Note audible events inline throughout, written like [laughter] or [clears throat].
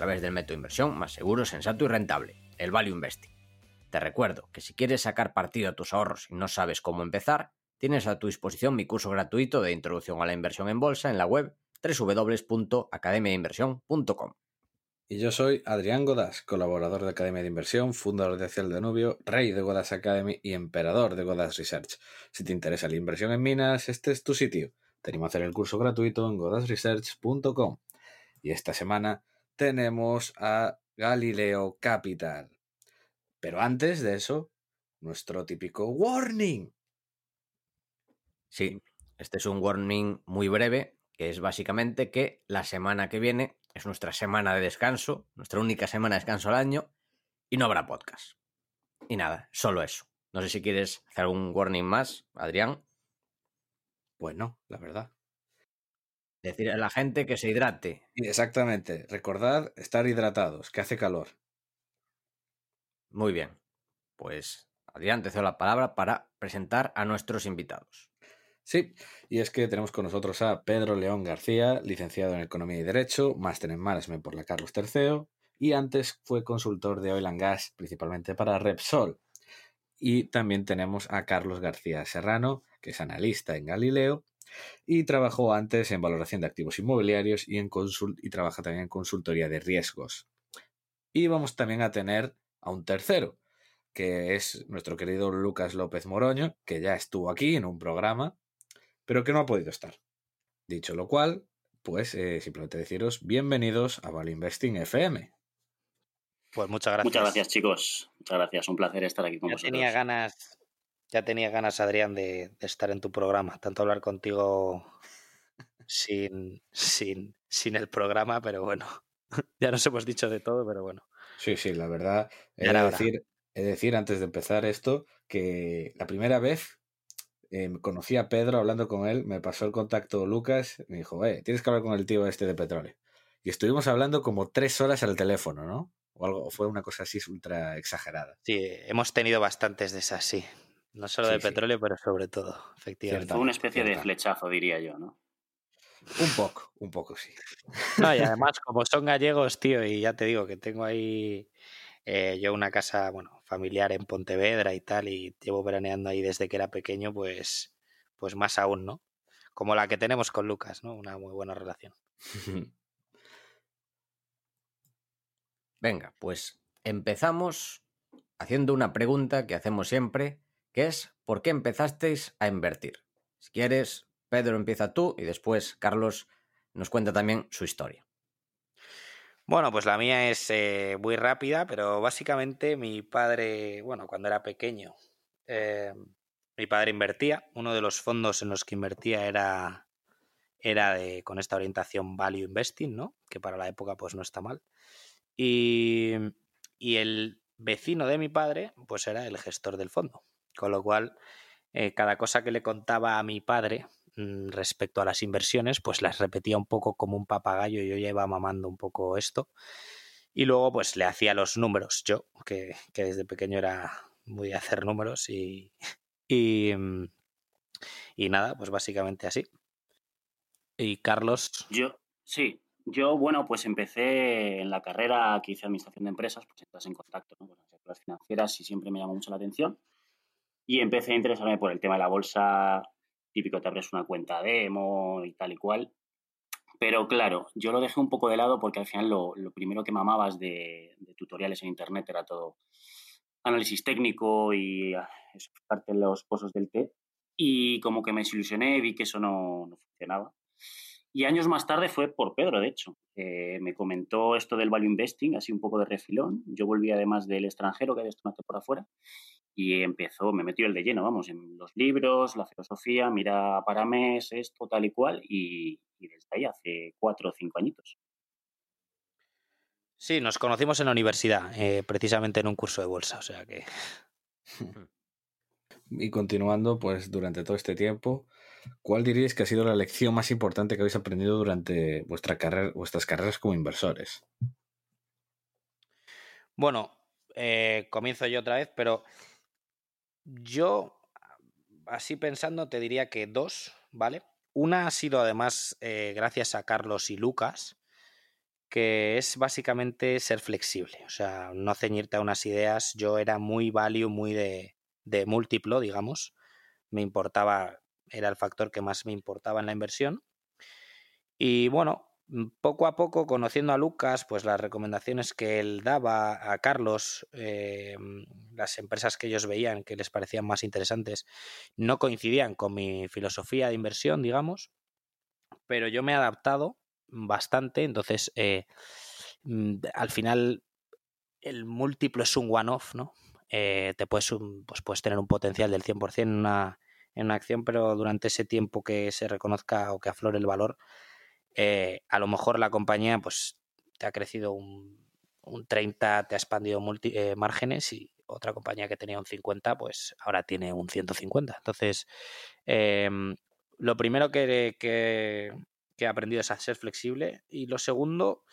Través del método inversión más seguro, sensato y rentable, el Value Investing. Te recuerdo que si quieres sacar partido a tus ahorros y no sabes cómo empezar, tienes a tu disposición mi curso gratuito de introducción a la inversión en bolsa en la web www.academiainversión.com. Y yo soy Adrián Godas, colaborador de Academia de Inversión, fundador de Ciel Danubio, rey de Godas Academy y emperador de Godas Research. Si te interesa la inversión en minas, este es tu sitio. Tenemos a hacer el curso gratuito en godasresearch.com. Y esta semana tenemos a Galileo Capital. Pero antes de eso, nuestro típico warning. Sí, este es un warning muy breve, que es básicamente que la semana que viene es nuestra semana de descanso, nuestra única semana de descanso al año, y no habrá podcast. Y nada, solo eso. No sé si quieres hacer algún warning más, Adrián. Pues no, la verdad. Decir a la gente que se hidrate. Exactamente. Recordad estar hidratados, que hace calor. Muy bien. Pues Adrián, te cedo la palabra para presentar a nuestros invitados. Sí, y es que tenemos con nosotros a Pedro León García, licenciado en Economía y Derecho, máster en Management por la Carlos III, y antes fue consultor de Oil and Gas, principalmente para Repsol. Y también tenemos a Carlos García Serrano, que es analista en Galileo, y trabajó antes en valoración de activos inmobiliarios y, en y trabaja también en consultoría de riesgos. Y vamos también a tener a un tercero, que es nuestro querido Lucas López Moroño, que ya estuvo aquí en un programa pero que no ha podido estar. Dicho lo cual, pues eh, simplemente deciros bienvenidos a Value Investing FM. Pues muchas gracias. Muchas gracias, chicos. Muchas gracias. Un placer estar aquí con ya vosotros. Tenía ganas, ya tenía ganas, Adrián, de, de, estar en tu programa. Tanto hablar contigo sin, sin, sin el programa, pero bueno. [laughs] ya nos hemos dicho de todo, pero bueno. Sí, sí, la verdad. He de, decir, he de decir antes de empezar esto que la primera vez eh, conocí a Pedro hablando con él, me pasó el contacto Lucas, me dijo, eh, tienes que hablar con el tío este de petróleo. Y estuvimos hablando como tres horas al teléfono, ¿no? O algo, fue una cosa así ultra exagerada. Sí, hemos tenido bastantes de esas, sí. No solo sí, de petróleo, sí. pero sobre todo, efectivamente. Fue una especie de flechazo, diría yo, ¿no? Un poco, un poco, sí. No, y [laughs] además, como son gallegos, tío, y ya te digo que tengo ahí eh, yo una casa, bueno, familiar en Pontevedra y tal, y llevo veraneando ahí desde que era pequeño, pues, pues más aún, ¿no? Como la que tenemos con Lucas, ¿no? Una muy buena relación. [laughs] Venga, pues empezamos haciendo una pregunta que hacemos siempre, es ¿por qué empezasteis a invertir? Si quieres, Pedro empieza tú y después Carlos nos cuenta también su historia. Bueno, pues la mía es eh, muy rápida, pero básicamente mi padre, bueno, cuando era pequeño, eh, mi padre invertía. Uno de los fondos en los que invertía era, era de, con esta orientación value investing, ¿no? Que para la época pues no está mal. Y, y el vecino de mi padre, pues era el gestor del fondo. Con lo cual, eh, cada cosa que le contaba a mi padre respecto a las inversiones, pues las repetía un poco como un papagayo, yo ya iba mamando un poco esto. Y luego pues le hacía los números, yo, que, que desde pequeño era muy de hacer números y, [laughs] y, y nada, pues básicamente así. Y Carlos. Yo, sí, yo, bueno, pues empecé en la carrera que hice Administración de Empresas, pues estás en contacto con las financieras y siempre me llamó mucho la atención. Y empecé a interesarme por el tema de la bolsa típico te abres una cuenta demo y tal y cual. Pero claro, yo lo dejé un poco de lado porque al final lo, lo primero que mamabas de, de, tutoriales en internet era todo análisis técnico y explicarte los pozos del té. Y como que me desilusioné, vi que eso no, no funcionaba. Y años más tarde fue por Pedro, de hecho. Eh, me comentó esto del value investing, así un poco de refilón. Yo volví además del extranjero, que había estado por afuera, y empezó, me metió el de lleno, vamos, en los libros, la filosofía, mira para mes, esto, tal y cual, y, y desde ahí hace cuatro o cinco añitos. Sí, nos conocimos en la universidad, eh, precisamente en un curso de bolsa, o sea que... [laughs] [laughs] Y continuando, pues durante todo este tiempo, ¿cuál diríais que ha sido la lección más importante que habéis aprendido durante vuestra carrera, vuestras carreras como inversores? Bueno, eh, comienzo yo otra vez, pero yo, así pensando, te diría que dos, ¿vale? Una ha sido además eh, gracias a Carlos y Lucas, que es básicamente ser flexible, o sea, no ceñirte a unas ideas. Yo era muy value, muy de, múltiplo, digamos. Me importaba, era el factor que más me importaba en la inversión. Y bueno, poco a poco, conociendo a Lucas, pues las recomendaciones que él daba a Carlos, eh, mm, las empresas que ellos veían que les parecían más interesantes, no coincidían con mi filosofía de inversión, digamos, pero yo me he adaptado bastante, entonces eh, mm, al final el múltiplo es un one-off, ¿no? Eh, te puedes, pues puedes tener un potencial del 100% en una, en una acción, pero durante ese tiempo que se reconozca o que aflore el valor, eh, a lo mejor la compañía pues te ha crecido un, un 30, te ha expandido multi, eh, márgenes y otra compañía que tenía un 50, pues ahora tiene un 150. Entonces, em, lo primero que, que, que he aprendido es a ser flexible y lo segundo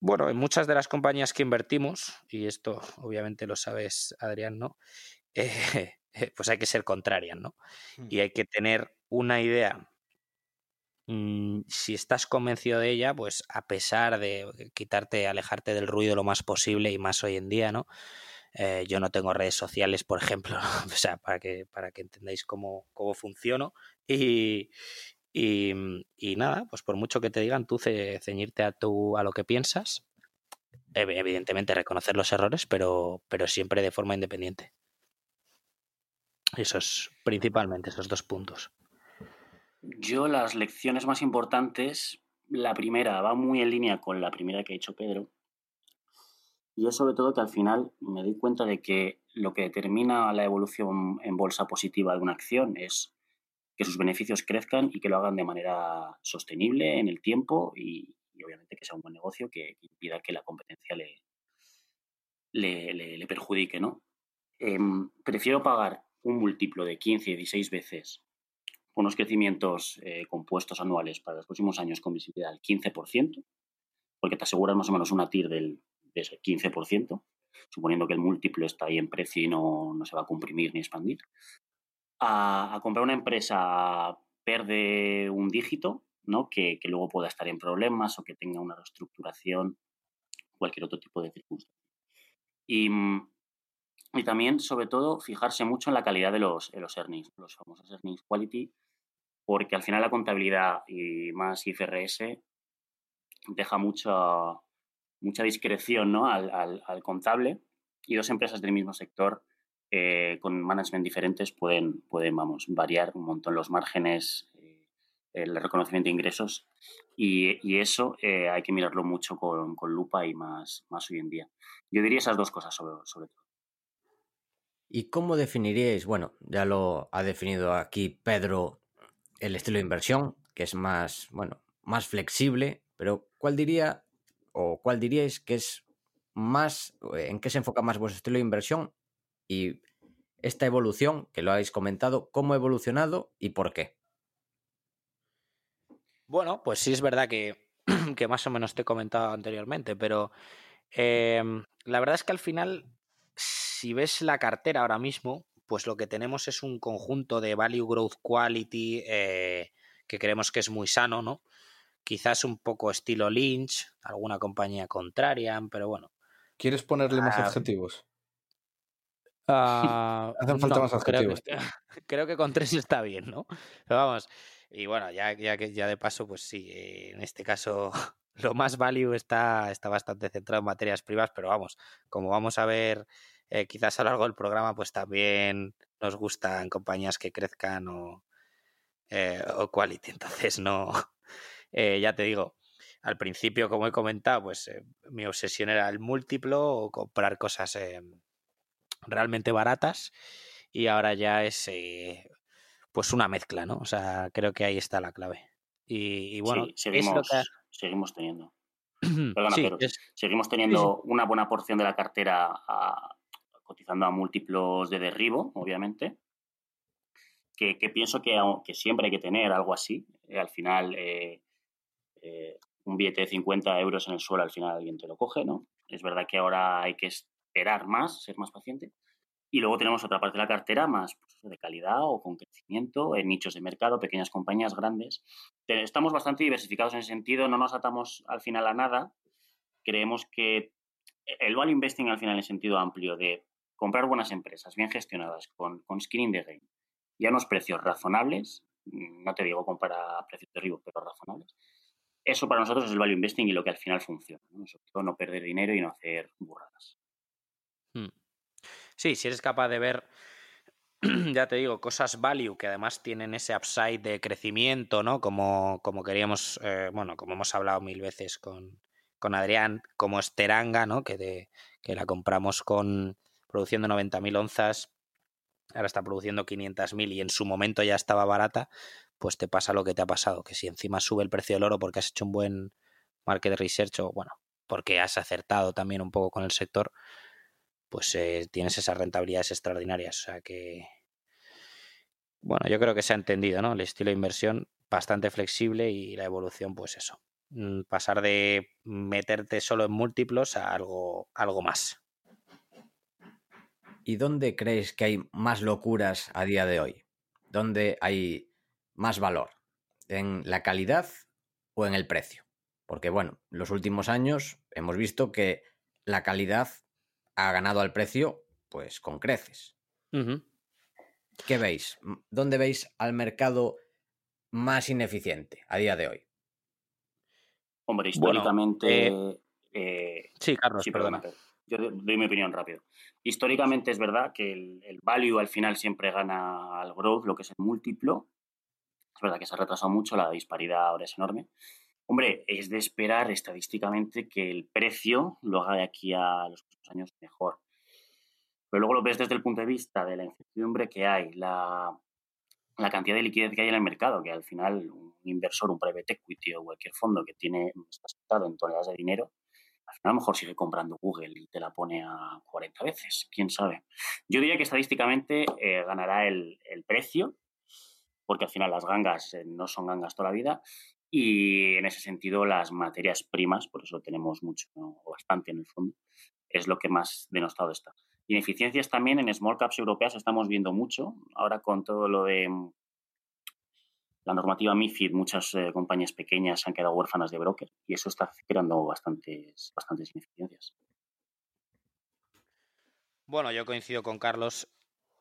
bueno, en muchas de las compañías que invertimos, y esto obviamente lo sabes, Adrián, ¿no? [laughs] Eh, pues hay que ser contrarias, ¿no? Hmm. Y hay que tener una idea. Mm, si estás convencido de ella, pues a pesar de quitarte, alejarte del ruido lo más posible y más hoy en día, ¿no? Eh, yo no tengo redes sociales, por ejemplo, [laughs] para que, para que entendáis cómo, cómo funciono. Y, Mm, y, nada, pues por mucho que te digan, tú ceñirte a, tu, a lo que piensas, evidentemente reconocer los errores, pero, pero siempre de forma independiente. Esos, principalmente, esos dos puntos. Yo las lecciones más importantes, la primera va muy en línea con la primera que ha hecho Pedro, y es sobre todo que al final me doy cuenta de que lo que determina la evolución en bolsa positiva de una acción es que sus beneficios crezcan y que lo hagan de manera sostenible en el tiempo y, obviamente que sea un buen negocio que, impida que la competencia le, le, perjudique. ¿no? Em, prefiero pagar un múltiplo de 15, 16 veces unos crecimientos eh, compuestos anuales para los próximos años con visibilidad del 15%, porque te aseguras más o menos una TIR del, de ese 15%, suponiendo que el múltiplo está ahí en precio y no, no se va a comprimir ni expandir, a, comprar una empresa perde un dígito, ¿no? Que, luego pueda estar en problemas o que tenga una reestructuración, cualquier otro tipo de circunstancia. Y, y, también, sobre todo, fijarse mucho en la calidad de los, de los earnings, los famosos earnings quality, porque al final la contabilidad y más IFRS deja mucha, mucha discreción ¿no? al, al, contable y dos empresas del mismo sector eh, con management diferentes pueden, pueden, vamos, variar un montón los márgenes, eh, el reconocimiento de ingresos y, eso eh, hay que mirarlo mucho con, lupa y más, más hoy en día. Yo diría esas dos cosas sobre, sobre todo. ¿Y cómo definiríais? Bueno, ya lo ha definido aquí Pedro el estilo de inversión, que es más, bueno, más flexible, pero ¿cuál diría o cuál diríais que es más, en qué se enfoca más vuestro estilo de inversión y esta evolución, que lo habéis comentado, cómo ha evolucionado y por qué. Bueno, pues sí es verdad que, [clears throat] que más o menos te he comentado anteriormente, pero em, la verdad es que al final, si ves la cartera ahora mismo, pues lo que tenemos es un conjunto de value growth quality eh, que creemos que es muy sano, ¿no? Quizás un poco estilo Lynch, alguna compañía contraria, pero bueno. ¿Quieres ponerle más ah, adjetivos? Uh, [laughs] Hacen falta más adjetivos. Creo que, [laughs] creo que, con tres está bien, ¿no? Pero vamos, y bueno, ya, ya, ya de paso, pues sí, en este caso [laughs] lo más value está, está bastante centrado en materias primas, pero vamos, como vamos a ver eh, quizás a lo largo del programa, pues también nos gustan compañías que crezcan o, eh, o quality. [laughs] Entonces, no, eh, ya te digo, al principio, como he comentado, pues eh, mi obsesión era el múltiplo o comprar cosas realmente baratas y ahora ya es pues una mezcla, ¿no? O sea, creo que ahí está la clave. Y, bueno, seguimos, seguimos teniendo. [clears throat] Perdona, pero seguimos teniendo una buena porción de la cartera cotizando a múltiplos de derribo, obviamente. Que, pienso que, siempre hay que tener algo así. Eh, al final, eh, eh, un billete de 50 euros en el suelo, al final alguien te lo coge, ¿no? Es verdad que ahora hay que esperar más, ser más paciente. Y luego tenemos otra parte de la cartera más pues, de calidad o con crecimiento en nichos de mercado, pequeñas compañías grandes. Estamos bastante diversificados en ese sentido, no nos atamos al final a nada. Creemos que el value investing al final en sentido amplio de comprar buenas empresas bien gestionadas con, con skin de game y a unos precios razonables, no te digo comprar a precios de arriba, pero razonables, eso para nosotros es el value investing y lo que al final funciona. ¿no? Sobre todo no perder dinero y no hacer burradas. Hmm. Sí, si eres capaz de ver, [clears throat] ya te digo, cosas value que además tienen ese upside de crecimiento, ¿no? Como, como queríamos, eh, bueno, como hemos hablado mil veces con, con Adrián, como Esteranga, ¿no? Que, de, que la compramos con produciendo 90.000 onzas, ahora está produciendo 500.000 y en su momento ya estaba barata, pues te pasa lo que te ha pasado, que si encima sube el precio del oro porque has hecho un buen market research o bueno, porque has acertado también un poco con el sector, pues eh, tienes esas rentabilidades extraordinarias. O sea que, bueno, yo creo que se ha entendido, ¿no? El estilo de inversión bastante flexible y la evolución, pues eso. Mm, pasar de meterte solo en múltiplos a algo, algo más. ¿Y dónde crees que hay más locuras a día de hoy? ¿Dónde hay más valor? ¿En la calidad o en el precio? Porque bueno, los últimos años hemos visto que la calidad ha ganado al precio, pues con creces. ¿Qué veis? ¿Dónde veis al mercado más ineficiente a día de hoy? Hombre, históricamente. Eh, eh, sí, Carlos, perdona. Yo doy mi opinión rápido. Históricamente es verdad que el, value al final siempre gana al growth, lo que es el múltiplo. Es verdad que se ha retrasado mucho, la disparidad ahora es enorme. Hombre, es de esperar estadísticamente que el precio lo haga de aquí a los años mejor. Pero luego lo ves desde el punto de vista de la incertidumbre que hay, la, cantidad de liquidez que hay en el mercado, que al final un inversor, un private equity o cualquier fondo que tiene está sentado en toneladas de dinero, a lo mejor sigue comprando Google y te la pone a 40 veces, quién sabe. Yo diría que estadísticamente eh, ganará el, el, precio, porque al final las gangas eh, no son gangas toda la vida, y en ese sentido, las materias primas, por eso tenemos mucho o bastante en el fondo, es lo que más denostado está. Ineficiencias también en small caps europeas estamos viendo mucho. Ahora con todo lo de la normativa MIFID, muchas eh, compañías pequeñas han quedado huérfanas de broker y eso está creando bastantes, bastantes ineficiencias. Bueno, yo coincido con Carlos.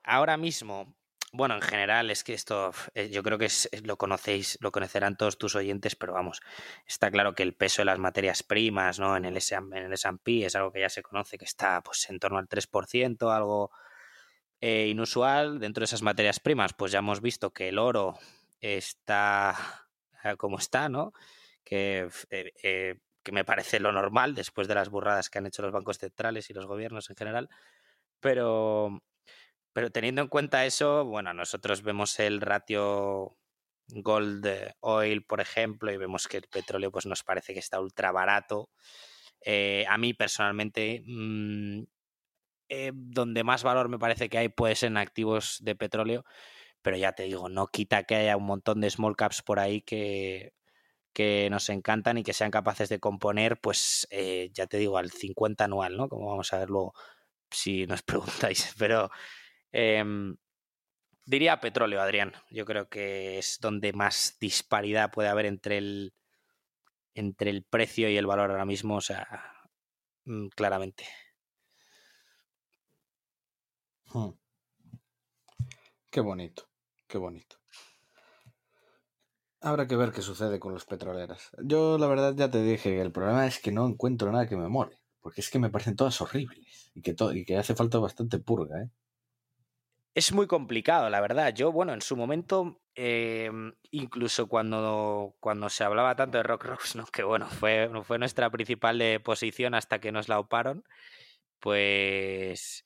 Ahora mismo, bueno, en general es que esto eh, yo creo que lo conocéis, lo conocerán todos tus oyentes, pero vamos, está claro que el peso de las materias primas, ¿no? En el S&P es algo que ya se conoce, que está pues en torno al 3%, algo eh, inusual. Dentro de esas materias primas, pues ya hemos visto que el oro está eh, como está, ¿no? Que, que me parece lo normal después de las burradas que han hecho los bancos centrales y los gobiernos en general, pero pero teniendo en cuenta eso, bueno, nosotros vemos el ratio gold oil, por ejemplo, y vemos que el petróleo pues nos parece que está ultra barato. Eh, a mí personalmente, mm, eh, donde más valor me parece que hay puede ser en activos de petróleo, pero ya te digo, no quita que haya un montón de small caps por ahí que, que nos encantan y que sean capaces de componer, pues eh, ya te digo, al 50 anual, ¿no? Como vamos a ver luego si nos [laughs] preguntáis, pero Em, diría petróleo, Adrián. Yo creo que es donde más disparidad puede haber entre el, entre el precio y el valor ahora mismo, o sea, mm, claramente. Hmm. Qué bonito, qué bonito. Habrá que ver qué sucede con los petroleras. Yo la verdad ya te dije que el problema es que no encuentro nada que me mole, porque es que me parecen todas horribles y que, y que hace falta bastante purga, ¿eh? Es muy complicado, la verdad. Yo, bueno, en su momento, em, incluso cuando, cuando se hablaba tanto de Rock [laughs] ¿no? que bueno, fue, fue nuestra principal de posición hasta que nos la oparon, pues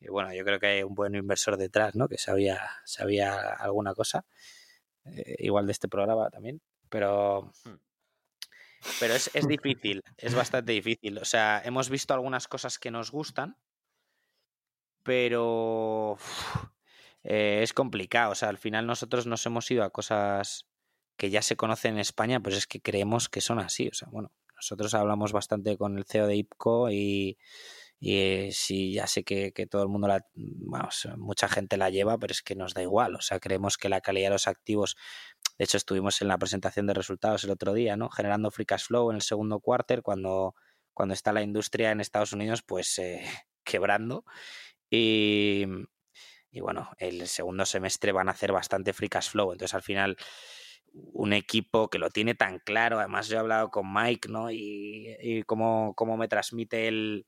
eh, bueno, yo creo que hay un buen inversor detrás, ¿no? Que sabía, sabía alguna cosa, eh, igual de este programa también, pero... Hmm. pero es, es [laughs] difícil, es bastante difícil. O sea, hemos visto algunas cosas que nos gustan, pero eh, es complicado. O sea, al final nosotros nos hemos ido a cosas que ya se conocen en España, pues es que creemos que son así. O sea, bueno, nosotros hablamos bastante con el CEO de IPCO y, y sí, ya sé que, todo el mundo, la, mucha gente la lleva, pero es que nos da igual. O sea, creemos que la calidad de los activos, de hecho estuvimos en la presentación de resultados el otro día, ¿no? Generando free cash flow en el segundo cuarter cuando, cuando está la industria en Estados Unidos, pues eh, [laughs] quebrando. Y, y bueno, el segundo semestre van a hacer bastante free cash flow. Entonces, al final, un equipo que lo tiene tan claro. Además, yo he hablado con Mike, ¿no? Y, y cómo, cómo, me transmite el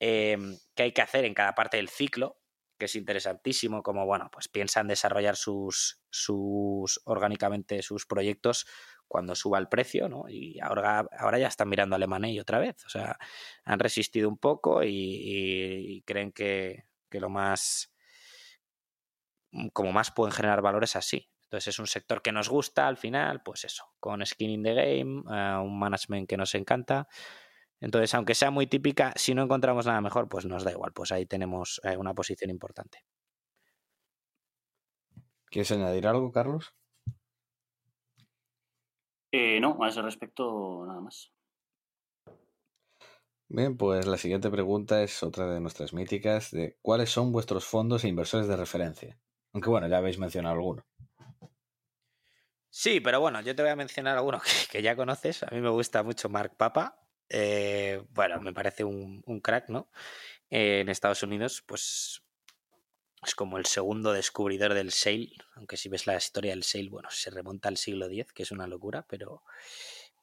eh, qué hay que hacer en cada parte del ciclo, que es interesantísimo, como bueno, pues piensan desarrollar sus, sus orgánicamente sus proyectos cuando suba el precio, ¿no? Y ahora, ahora ya están mirando a y otra vez. O sea, han resistido un poco y, creen que, que lo más como más pueden generar valores así. Entonces es un sector que nos gusta al final, pues eso, con skin in the game, eh, un management que nos encanta. Entonces, aunque sea muy típica, si no encontramos nada mejor, pues nos da igual, pues ahí tenemos eh, una posición importante. ¿Quieres añadir algo, Carlos? Eh, no, a ese respecto nada más. Bien, pues la siguiente pregunta es otra de nuestras míticas de ¿cuáles son vuestros fondos e inversores de referencia? Aunque bueno, ya habéis mencionado alguno. Sí, pero bueno, yo te voy a mencionar alguno [laughs] que, ya conoces. A mí me gusta mucho Mark Papa. Eh, bueno, me parece un, crack, ¿no? En Estados Unidos, pues es como el segundo descubridor del sale, aunque si ves la historia del sale, bueno, se remonta al siglo X, que es una locura, pero,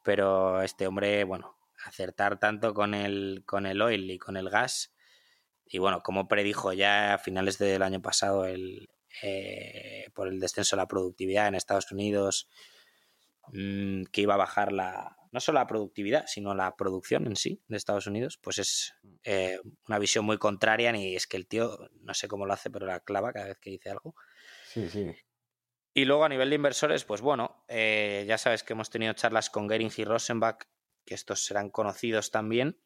pero este hombre, bueno, acertar tanto con el, con el oil y con el gas, y bueno, como predijo ya a finales del año pasado el, eh, por el descenso de la productividad en Estados Unidos, mm, que iba a bajar la, no solo la productividad, sino la producción en sí de Estados Unidos, pues es eh, una visión muy contraria y es que el tío, no sé cómo lo hace, pero la clava cada vez que dice algo. Sí, sí. Y luego a nivel de inversores, pues bueno, eh, ya sabes que hemos tenido charlas con Gering y Rosenbach, que estos serán conocidos también.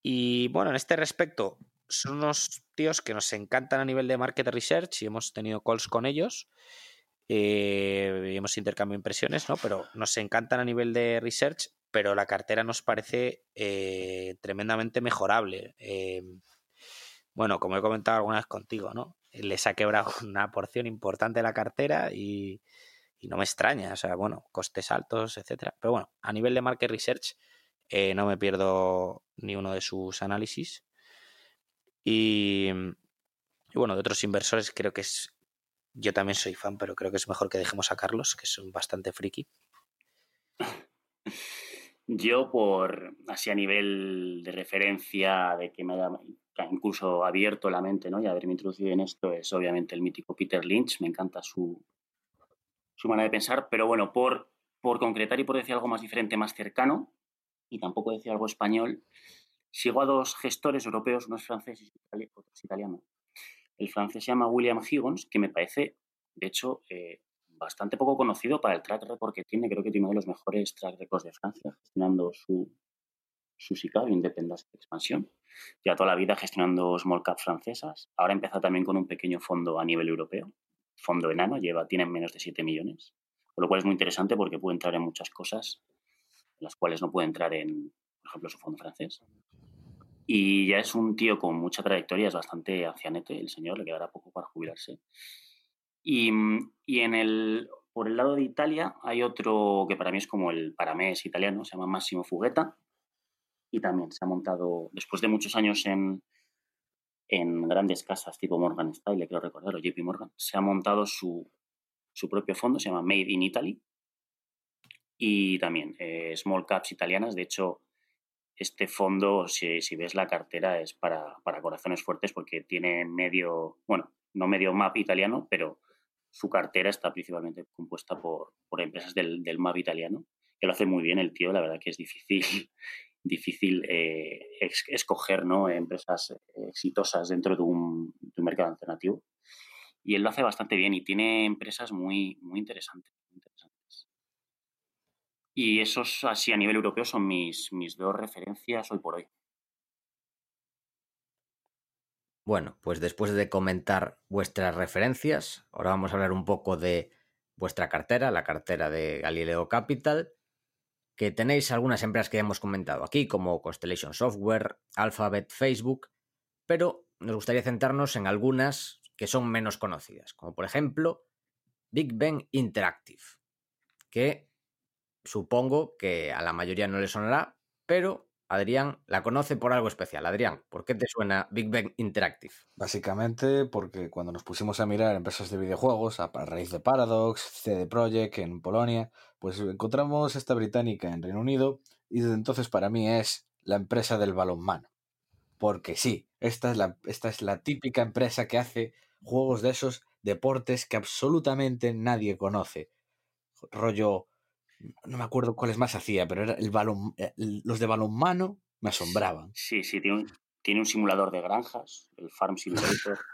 Y bueno, en este respecto, son unos tíos que nos encantan a nivel de market research y hemos tenido calls con ellos. Eh, hemos intercambiado impresiones, ¿no? Pero nos encantan a nivel de research, pero la cartera nos parece eh, tremendamente mejorable. Eh, bueno, como he comentado alguna vez contigo, ¿no? Les ha quebrado [laughs] una porción importante de la cartera y, y no me extraña. O sea, bueno, costes altos, etcétera. Pero bueno, a nivel de market research, no me pierdo ni uno de sus análisis. Y, bueno, de otros inversores creo que es, yo también soy fan, pero creo que es mejor que dejemos a Carlos, que es un bastante friki. Yo por, así a nivel de referencia, de que me haya incluso abierto la mente, ¿no? Y haberme introducido en esto es obviamente el mítico Peter Lynch, me encanta su, su manera de pensar, pero bueno, por, por concretar y por decir algo más diferente, más cercano, y tampoco decir algo español, Sigo a dos gestores europeos, uno es francés y otro es italiano. El francés se llama William Higgins, que me parece, de hecho, eh, bastante poco conocido para el track record que tiene. Creo que tiene uno de los mejores track records de Francia, gestionando su, su SICAV, Independence Expansión. Ya toda la vida gestionando small cap francesas. Ahora empieza también con un pequeño fondo a nivel europeo. Fondo enano, lleva, tiene menos de 7 millones. Con lo cual es muy interesante porque puede entrar en muchas cosas las cuales no puede entrar en, por ejemplo, su fondo francés. Y ya es un tío con mucha trayectoria, es bastante ancianete el señor, le quedará poco para jubilarse. Y, y en el, por el lado de Italia hay otro que para mí es como el paramés italiano, se llama Massimo Fugueta. Y también se ha montado, después de muchos años en, en grandes casas tipo Morgan Style, quiero recordar, o JP Morgan, se ha montado su, su propio fondo, se llama Made in Italy. Y también eh, small caps italianas. De hecho, este fondo, si, ves la cartera, es para, corazones fuertes porque tiene medio, bueno, no medio map italiano, pero su cartera está principalmente compuesta por, empresas del, del, map italiano, que lo hace muy bien el tío, la verdad que es difícil, [laughs] difícil eh, escoger ¿no? empresas exitosas dentro de un, mercado alternativo. Y él lo hace bastante bien y tiene empresas muy, muy interesantes. Y esos, así a nivel europeo, son mis, mis dos referencias hoy por hoy. Bueno, pues después de comentar vuestras referencias, ahora vamos a hablar un poco de vuestra cartera, la cartera de Galileo Capital, que tenéis algunas empresas que ya hemos comentado aquí, como Constellation Software, Alphabet, Facebook, pero nos gustaría centrarnos en algunas que son menos conocidas, como por ejemplo Big Bang Interactive, que supongo que a la mayoría no le sonará, pero Adrián la conoce por algo especial. Adrián, ¿por qué te suena Big Bang Interactive? Básicamente porque cuando nos pusimos a mirar empresas de videojuegos, a raíz de Paradox, CD Projekt en Polonia, pues encontramos esta británica en Reino Unido y desde entonces para mí es la empresa del balonmano. Porque sí, esta es la, esta es la típica empresa que hace juegos de esos deportes que absolutamente nadie conoce. Rollo, no me acuerdo cuáles más hacía, pero era el balón, eh, los de balonmano me asombraban. Sí, sí, tiene un, tiene un simulador de granjas, el Farm Simulator. [laughs]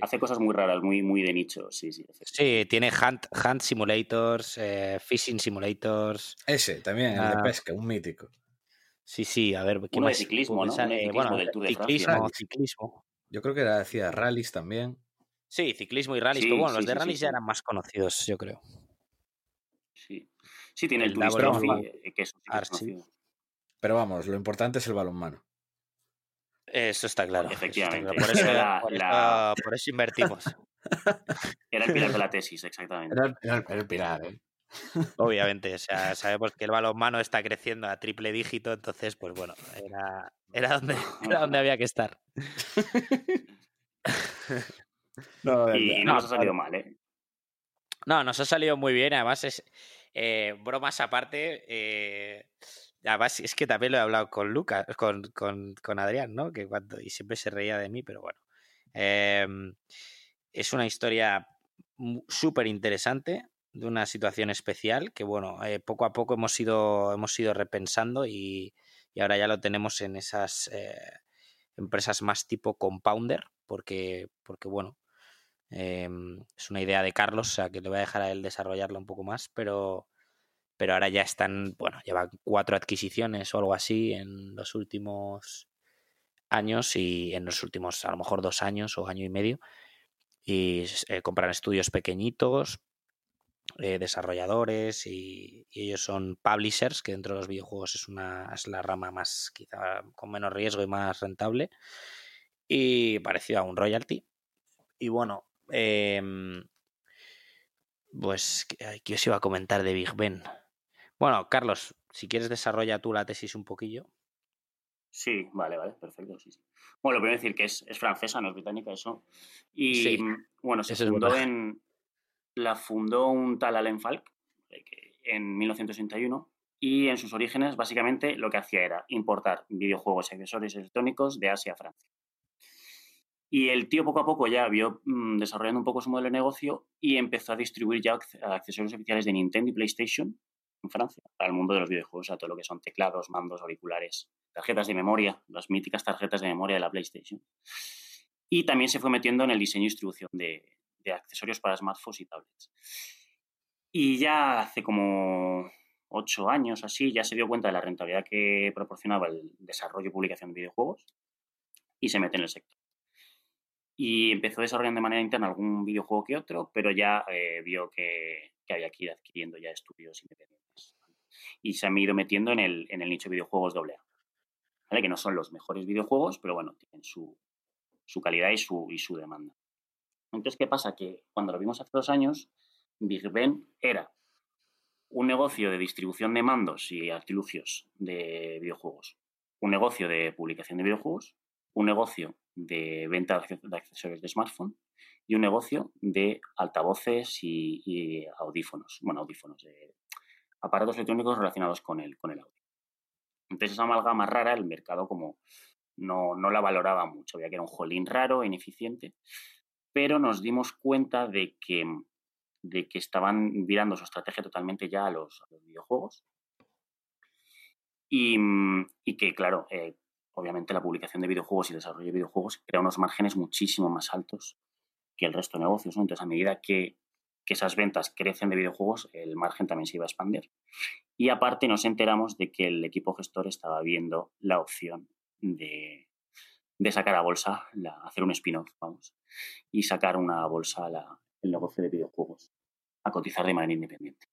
Hace cosas muy raras, muy, muy de nicho, sí, sí. Sí, tiene Hunt, hunt Simulators, eh, Fishing Simulators. Ese, también, el de ah. pesca, un mítico. Sí, sí, a ver. ¿qué Uno de ciclismo, ¿no? bueno, del Tour de ciclismo, ciclismo. Yo creo que era, decía rallies también. Sí, ciclismo y rallies, pero bueno, los de rallies ya eran más conocidos, yo creo. Sí. Tiene el, el Trophy, que es Pero vamos, lo importante es el balonmano. Eso está claro. Efectivamente. Por, [laughs] eso, por, eso, invertimos. [laughs] Era el pilar de la tesis, exactamente. Era, el pilar, ¿eh? [laughs] Obviamente, o sea, sabemos que el balonmano está creciendo a triple dígito, entonces, pues bueno, era, era, donde, era donde había que estar. no, y no, nos ha salido mal, ¿eh? No, nos ha salido muy bien, además es eh, bromas aparte, eh, además es que también lo he hablado con Lucas, con, con, con Adrián, ¿no? Que cuando, y siempre se reía de mí, pero bueno. Em, es una historia súper interesante de una situación especial que, bueno, eh, poco a poco hemos ido, hemos ido repensando y, y ahora ya lo tenemos en esas empresas más tipo compounder, porque, porque bueno, Em, es una idea de Carlos, o sea que le voy a dejar a él desarrollarla un poco más, pero, pero ahora ya están, bueno, llevan cuatro adquisiciones o algo así en los últimos años y en los últimos a lo mejor dos años o año y medio y eh, compran estudios pequeñitos, eh, desarrolladores y, ellos son publishers, que dentro de los videojuegos es, una, es la rama más quizá con menos riesgo y más rentable y parecido a un royalty. Y bueno, Em, pues, ¿qué os iba a comentar de Big Ben? Bueno, Carlos, si quieres desarrolla tú la tesis un poquillo. Sí, vale, vale, perfecto, sí, sí. Bueno, lo primero decir que es, francesa, no es británica, eso. Y bueno, se fundó en. La fundó un tal Allen Falk eh, en 1961 y en sus orígenes básicamente lo que hacía era importar videojuegos y accesorios electrónicos de Asia a Francia. Y el tío poco a poco ya vio mm, desarrollando un poco su modelo de negocio y empezó a distribuir ya accesorios oficiales de Nintendo y PlayStation en Francia para el mundo de los videojuegos, a todo lo que son teclados, mandos, auriculares, tarjetas de memoria, las míticas tarjetas de memoria de la PlayStation. Y también se fue metiendo en el diseño y distribución de, de accesorios para smartphones y tablets. Y ya hace como ocho años así, ya se dio cuenta de la rentabilidad que proporcionaba el desarrollo y publicación de videojuegos y se mete en el sector y empezó desarrollando de manera interna algún videojuego que otro, pero ya eh, vio que, había que ir adquiriendo ya estudios independientes. Y se han ido metiendo en el, en el nicho de videojuegos AA. ¿vale? Que no son los mejores videojuegos, pero bueno, tienen su, su calidad y su, y su demanda. Entonces, ¿qué pasa? Que cuando lo vimos hace dos años, Big Ben era un negocio de distribución de mandos y artilugios de videojuegos, un negocio de publicación de videojuegos, un negocio de venta de accesorios de smartphone y un negocio de altavoces y, audífonos, bueno, audífonos, de aparatos electrónicos relacionados con el, con el audio. Entonces esa amalgama rara, el mercado como no, no la valoraba mucho, veía que era un jolín raro, ineficiente, pero nos dimos cuenta de que, de que estaban virando su estrategia totalmente ya a los, videojuegos y, y, que, claro, eh, obviamente la publicación de videojuegos y el desarrollo de videojuegos crea unos márgenes muchísimo más altos que el resto de negocios. Entonces, a medida que, que esas ventas crecen de videojuegos, el margen también se iba a expandir. Y aparte nos enteramos de que el equipo gestor estaba viendo la opción de, sacar a bolsa, hacer un spin-off, vamos, y sacar una bolsa la, el negocio de videojuegos, a cotizar de manera independiente.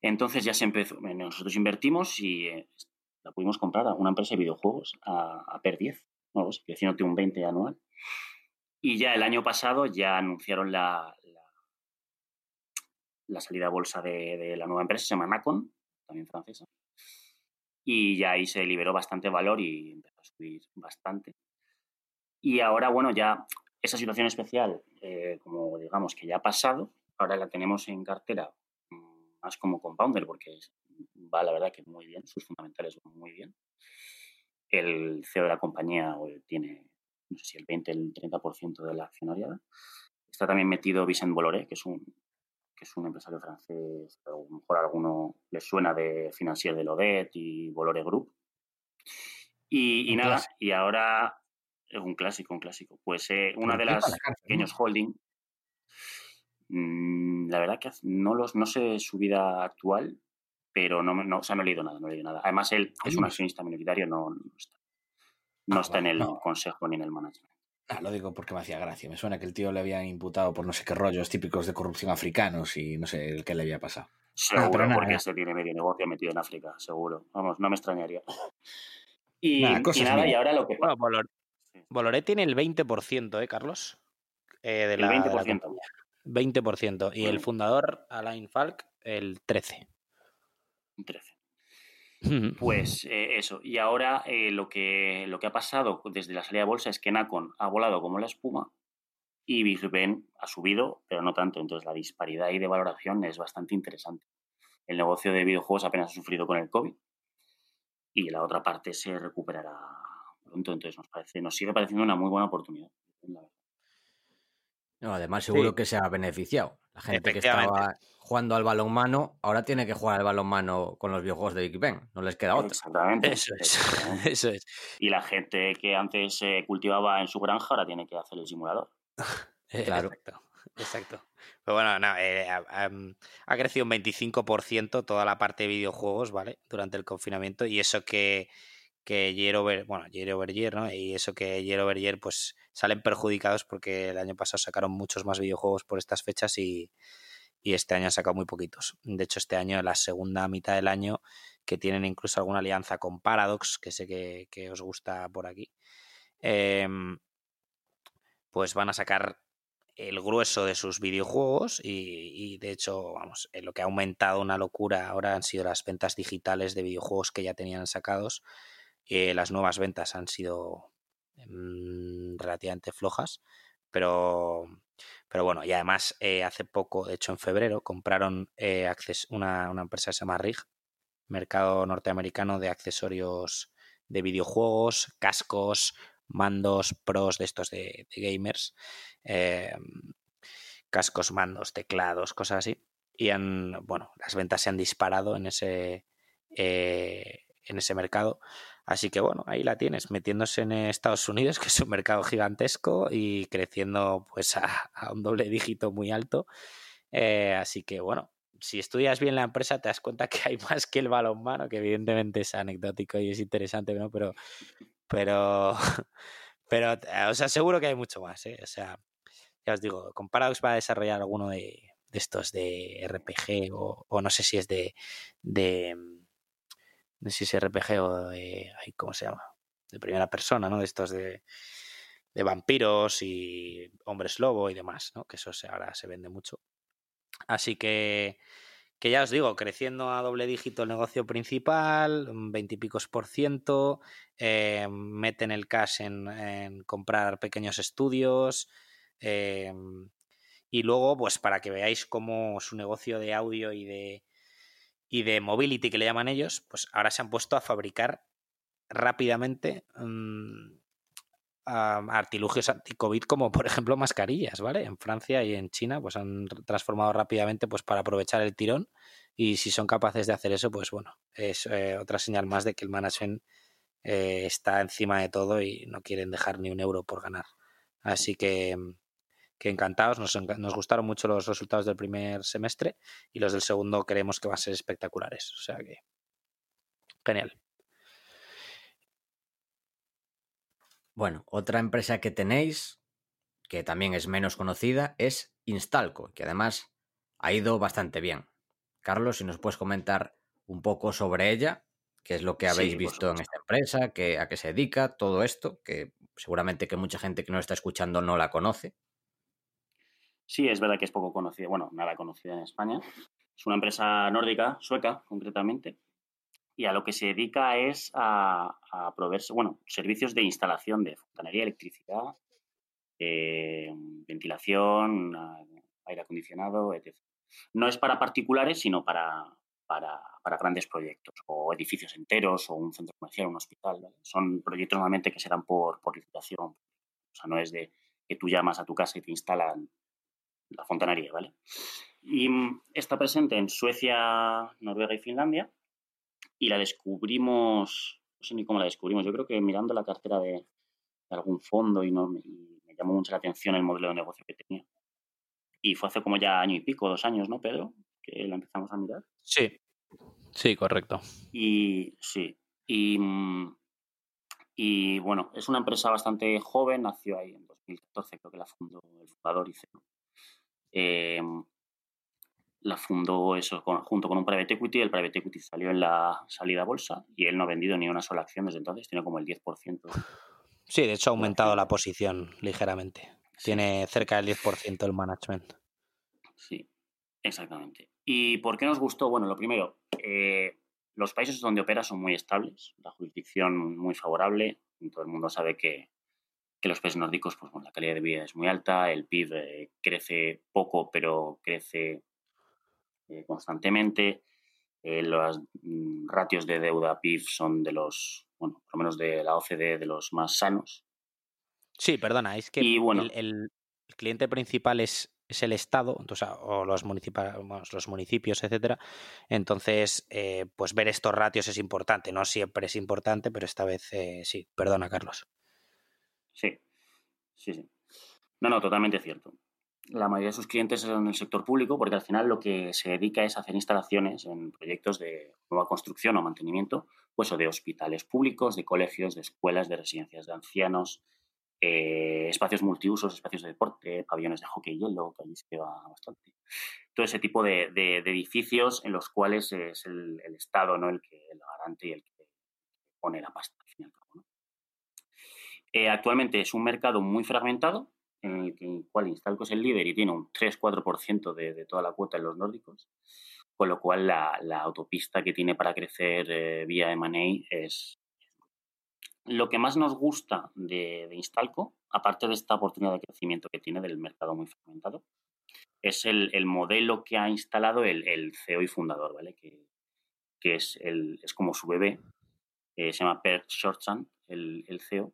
Entonces ya se empezó, nosotros invertimos y eh, la pudimos comprar a una empresa de videojuegos a, a PER 10, vamos, creciéndote un 20 anual. Y ya el año pasado ya anunciaron la, la salida a bolsa de, la nueva empresa, se llama Nacon, también francesa. Y ya ahí se liberó bastante valor y empezó a subir bastante. Y ahora, bueno, ya esa situación especial, eh, como digamos que ya ha pasado, ahora la tenemos en cartera mm, más como compounder porque va la verdad que muy bien, sus fundamentales van muy bien. El CEO de la compañía tiene, no sé si el 20, el 30% de la accionariada. Está también metido Vicent Bolloré, que es un que es un empresario francés, a lo mejor a alguno le suena de Financier de Lodet y Bolore Group. Y, nada, y ahora es un clásico, un clásico. Pues eh, una de las pequeños holding, mm, la verdad que no, los, no sé su vida actual, pero no, no, o sea, no he leído nada, no he leído nada. Además, él es un accionista minoritario, no, no está, no ah, está en el consejo ni en el management. Ah, lo digo porque me hacía gracia. Me suena que el tío le habían imputado por no sé qué rollos típicos de corrupción africanos y no sé el qué le había pasado. Seguro, porque se tiene medio negocio metido en África, seguro. Vamos, no me extrañaría. [laughs] Y nada, y, ahora lo que bueno, Boloré tiene el 20%, ¿eh, Carlos? Eh, de el 20%. 20%. Y el fundador, Alain Falk, el 13%. 13%. Pues eh, eso. Y ahora eh, lo, que, lo que ha pasado desde la salida de bolsa es que Nacon ha volado como la espuma y Big Ben ha subido, pero no tanto. Entonces la disparidad ahí de valoración es bastante interesante. El negocio de videojuegos apenas ha sufrido con el COVID y la otra parte se recuperará pronto. Entonces nos, parece, nos sigue pareciendo una muy buena oportunidad. No, además seguro que se ha beneficiado. La gente que estaba jugando al balonmano, ahora tiene que jugar al balonmano con los videojuegos de Big Ben, no les queda otra. Exactamente. Eso es. Eso es. Y la gente que antes se cultivaba en su granja ahora tiene que hacer el simulador. [laughs] claro. Exacto. Exacto. Pero bueno, no, eh, ha, crecido un 25% toda la parte de videojuegos, ¿vale? Durante el confinamiento y eso que, que year bueno, year over year, ¿no? Y eso que year over year, pues salen perjudicados porque el año pasado sacaron muchos más videojuegos por estas fechas y, y este año han sacado muy poquitos. De hecho, este año, la segunda mitad del año, que tienen incluso alguna alianza con Paradox, que sé que, os gusta por aquí, em, pues van a sacar el grueso de sus videojuegos y, de hecho, vamos, lo que ha aumentado una locura ahora han sido las ventas digitales de videojuegos que ya tenían sacados. Las nuevas ventas han sido mm, relativamente flojas, pero pero bueno, y además eh, hace poco, de hecho en febrero, compraron eh, una, empresa que se llama RIG, mercado norteamericano de accesorios de videojuegos, cascos, mandos pros de estos de, gamers, eh, cascos, mandos, teclados, cosas así. Y han, bueno, las ventas se han disparado en ese, en ese mercado. Así que bueno, ahí la tienes, metiéndose en Estados Unidos, [laughs] que es un mercado gigantesco y creciendo pues a, un doble dígito muy alto. Eh, así que bueno, si estudias bien la empresa te das cuenta que hay [laughs] más que el balonmano, que evidentemente es anecdótico y es interesante, ¿no? Pero, pero, [laughs] pero os aseguro que hay mucho más, ¿eh? O sea, ya os digo, Comparados va a desarrollar alguno de, estos de RPG o, o, no sé si es de, de no sé si es RPG o de, ¿cómo se llama? De primera persona, ¿no? De estos de, de vampiros y hombres lobo y demás, ¿no? Que eso ahora se vende mucho. Así que, que ya os digo, creciendo a doble dígito el negocio principal, veintipicos por ciento, eh, meten el cash en, comprar pequeños estudios. Eh, y luego, pues para que veáis cómo su negocio de audio y de, y de mobility que le llaman ellos, pues ahora se han puesto a fabricar rápidamente mm, artilugios anti-COVID como por ejemplo mascarillas, ¿vale? En Francia y en China pues han transformado rápidamente pues para aprovechar el tirón y si son capaces de hacer eso pues bueno, es eh, otra señal más de que el management eh, está encima de todo y no quieren dejar ni un euro por ganar. Así que, que encantados, nos, nos, gustaron mucho los resultados del primer semestre y los del segundo creemos que van a ser espectaculares. O sea que, genial. Bueno, otra empresa que tenéis, que también es menos conocida, es Instalco, que además ha ido bastante bien. Carlos, si nos puedes comentar un poco sobre ella, qué es lo que habéis visto en esta empresa, qué, a qué se dedica, todo esto, que seguramente que mucha gente que nos está escuchando no la conoce. Sí, es verdad que es poco conocida, bueno, nada conocida en España. Es una empresa nórdica, sueca concretamente, y a lo que se dedica es a, a proveerse, bueno, servicios de instalación de fontanería, electricidad, eh, ventilación, aire acondicionado, etc. No es para particulares, sino para, para, grandes proyectos, o edificios enteros, o un centro comercial, un hospital. Son proyectos normalmente que se dan por, por licitación. O sea, no es de que tú llamas a tu casa y te instalan la fontanería, ¿vale? Y mm, está presente en Suecia, Noruega y Finlandia y la descubrimos, no sé ni cómo la descubrimos, yo creo que mirando la cartera de, algún fondo y, no, me llamó mucho la atención el modelo de negocio que tenía. Y fue hace como ya año y pico, dos años, ¿no, Pedro? Que la empezamos a mirar. Sí, sí, correcto. Y sí, y, mm, y bueno, es una empresa bastante joven, nació ahí en 2014, creo que la fundó el fundador y eh, la fundó eso junto con un private equity. El private equity salió en la salida a bolsa y él no ha vendido ni una sola acción desde entonces, tiene como el 10%. Sí, de hecho ha aumentado la posición ligeramente. Tiene cerca del 10% el management. Sí, exactamente. ¿Y por qué nos gustó? Bueno, lo primero, eh, los países donde opera son muy estables, la jurisdicción muy favorable, todo el mundo sabe que, que los países nórdicos, pues bueno, la calidad de vida es muy alta, el PIB eh, crece poco, pero crece eh, constantemente. Eh, los mm, ratios de deuda PIB son de los, bueno, por lo menos de la OCDE, de los más sanos. Sí, perdona, es que el, cliente principal es, es el Estado, o los, los municipios, etcétera. Entonces, eh, pues ver estos ratios es importante. No siempre es importante, pero esta vez sí. Perdona, Carlos. Sí, sí, sí. No, no, totalmente cierto la mayoría de sus clientes son en el sector público porque al final lo que se dedica es hacer instalaciones en proyectos de nueva construcción o mantenimiento, pues o de hospitales públicos, de colegios, de escuelas, de residencias de ancianos, eh, espacios multiusos, espacios de deporte, pabellones de hockey y hielo, que allí se va bastante. Todo ese tipo de, edificios en los cuales es el, Estado ¿no? el que el garante y el que pone la pasta, al fin y al cabo. Eh, actualmente es un mercado muy fragmentado, en el, que, cual Instalco es el líder y tiene un 3-4% de, toda la cuota en los nórdicos, con lo cual la, autopista que tiene para crecer eh, vía M&A es... Lo que más nos gusta de, Instalco, aparte de esta oportunidad de crecimiento que tiene del mercado muy fragmentado, es el, el modelo que ha instalado el, CEO y fundador, ¿vale? Que, es, el, es como su bebé, eh, se llama Per Shortsan, el CEO,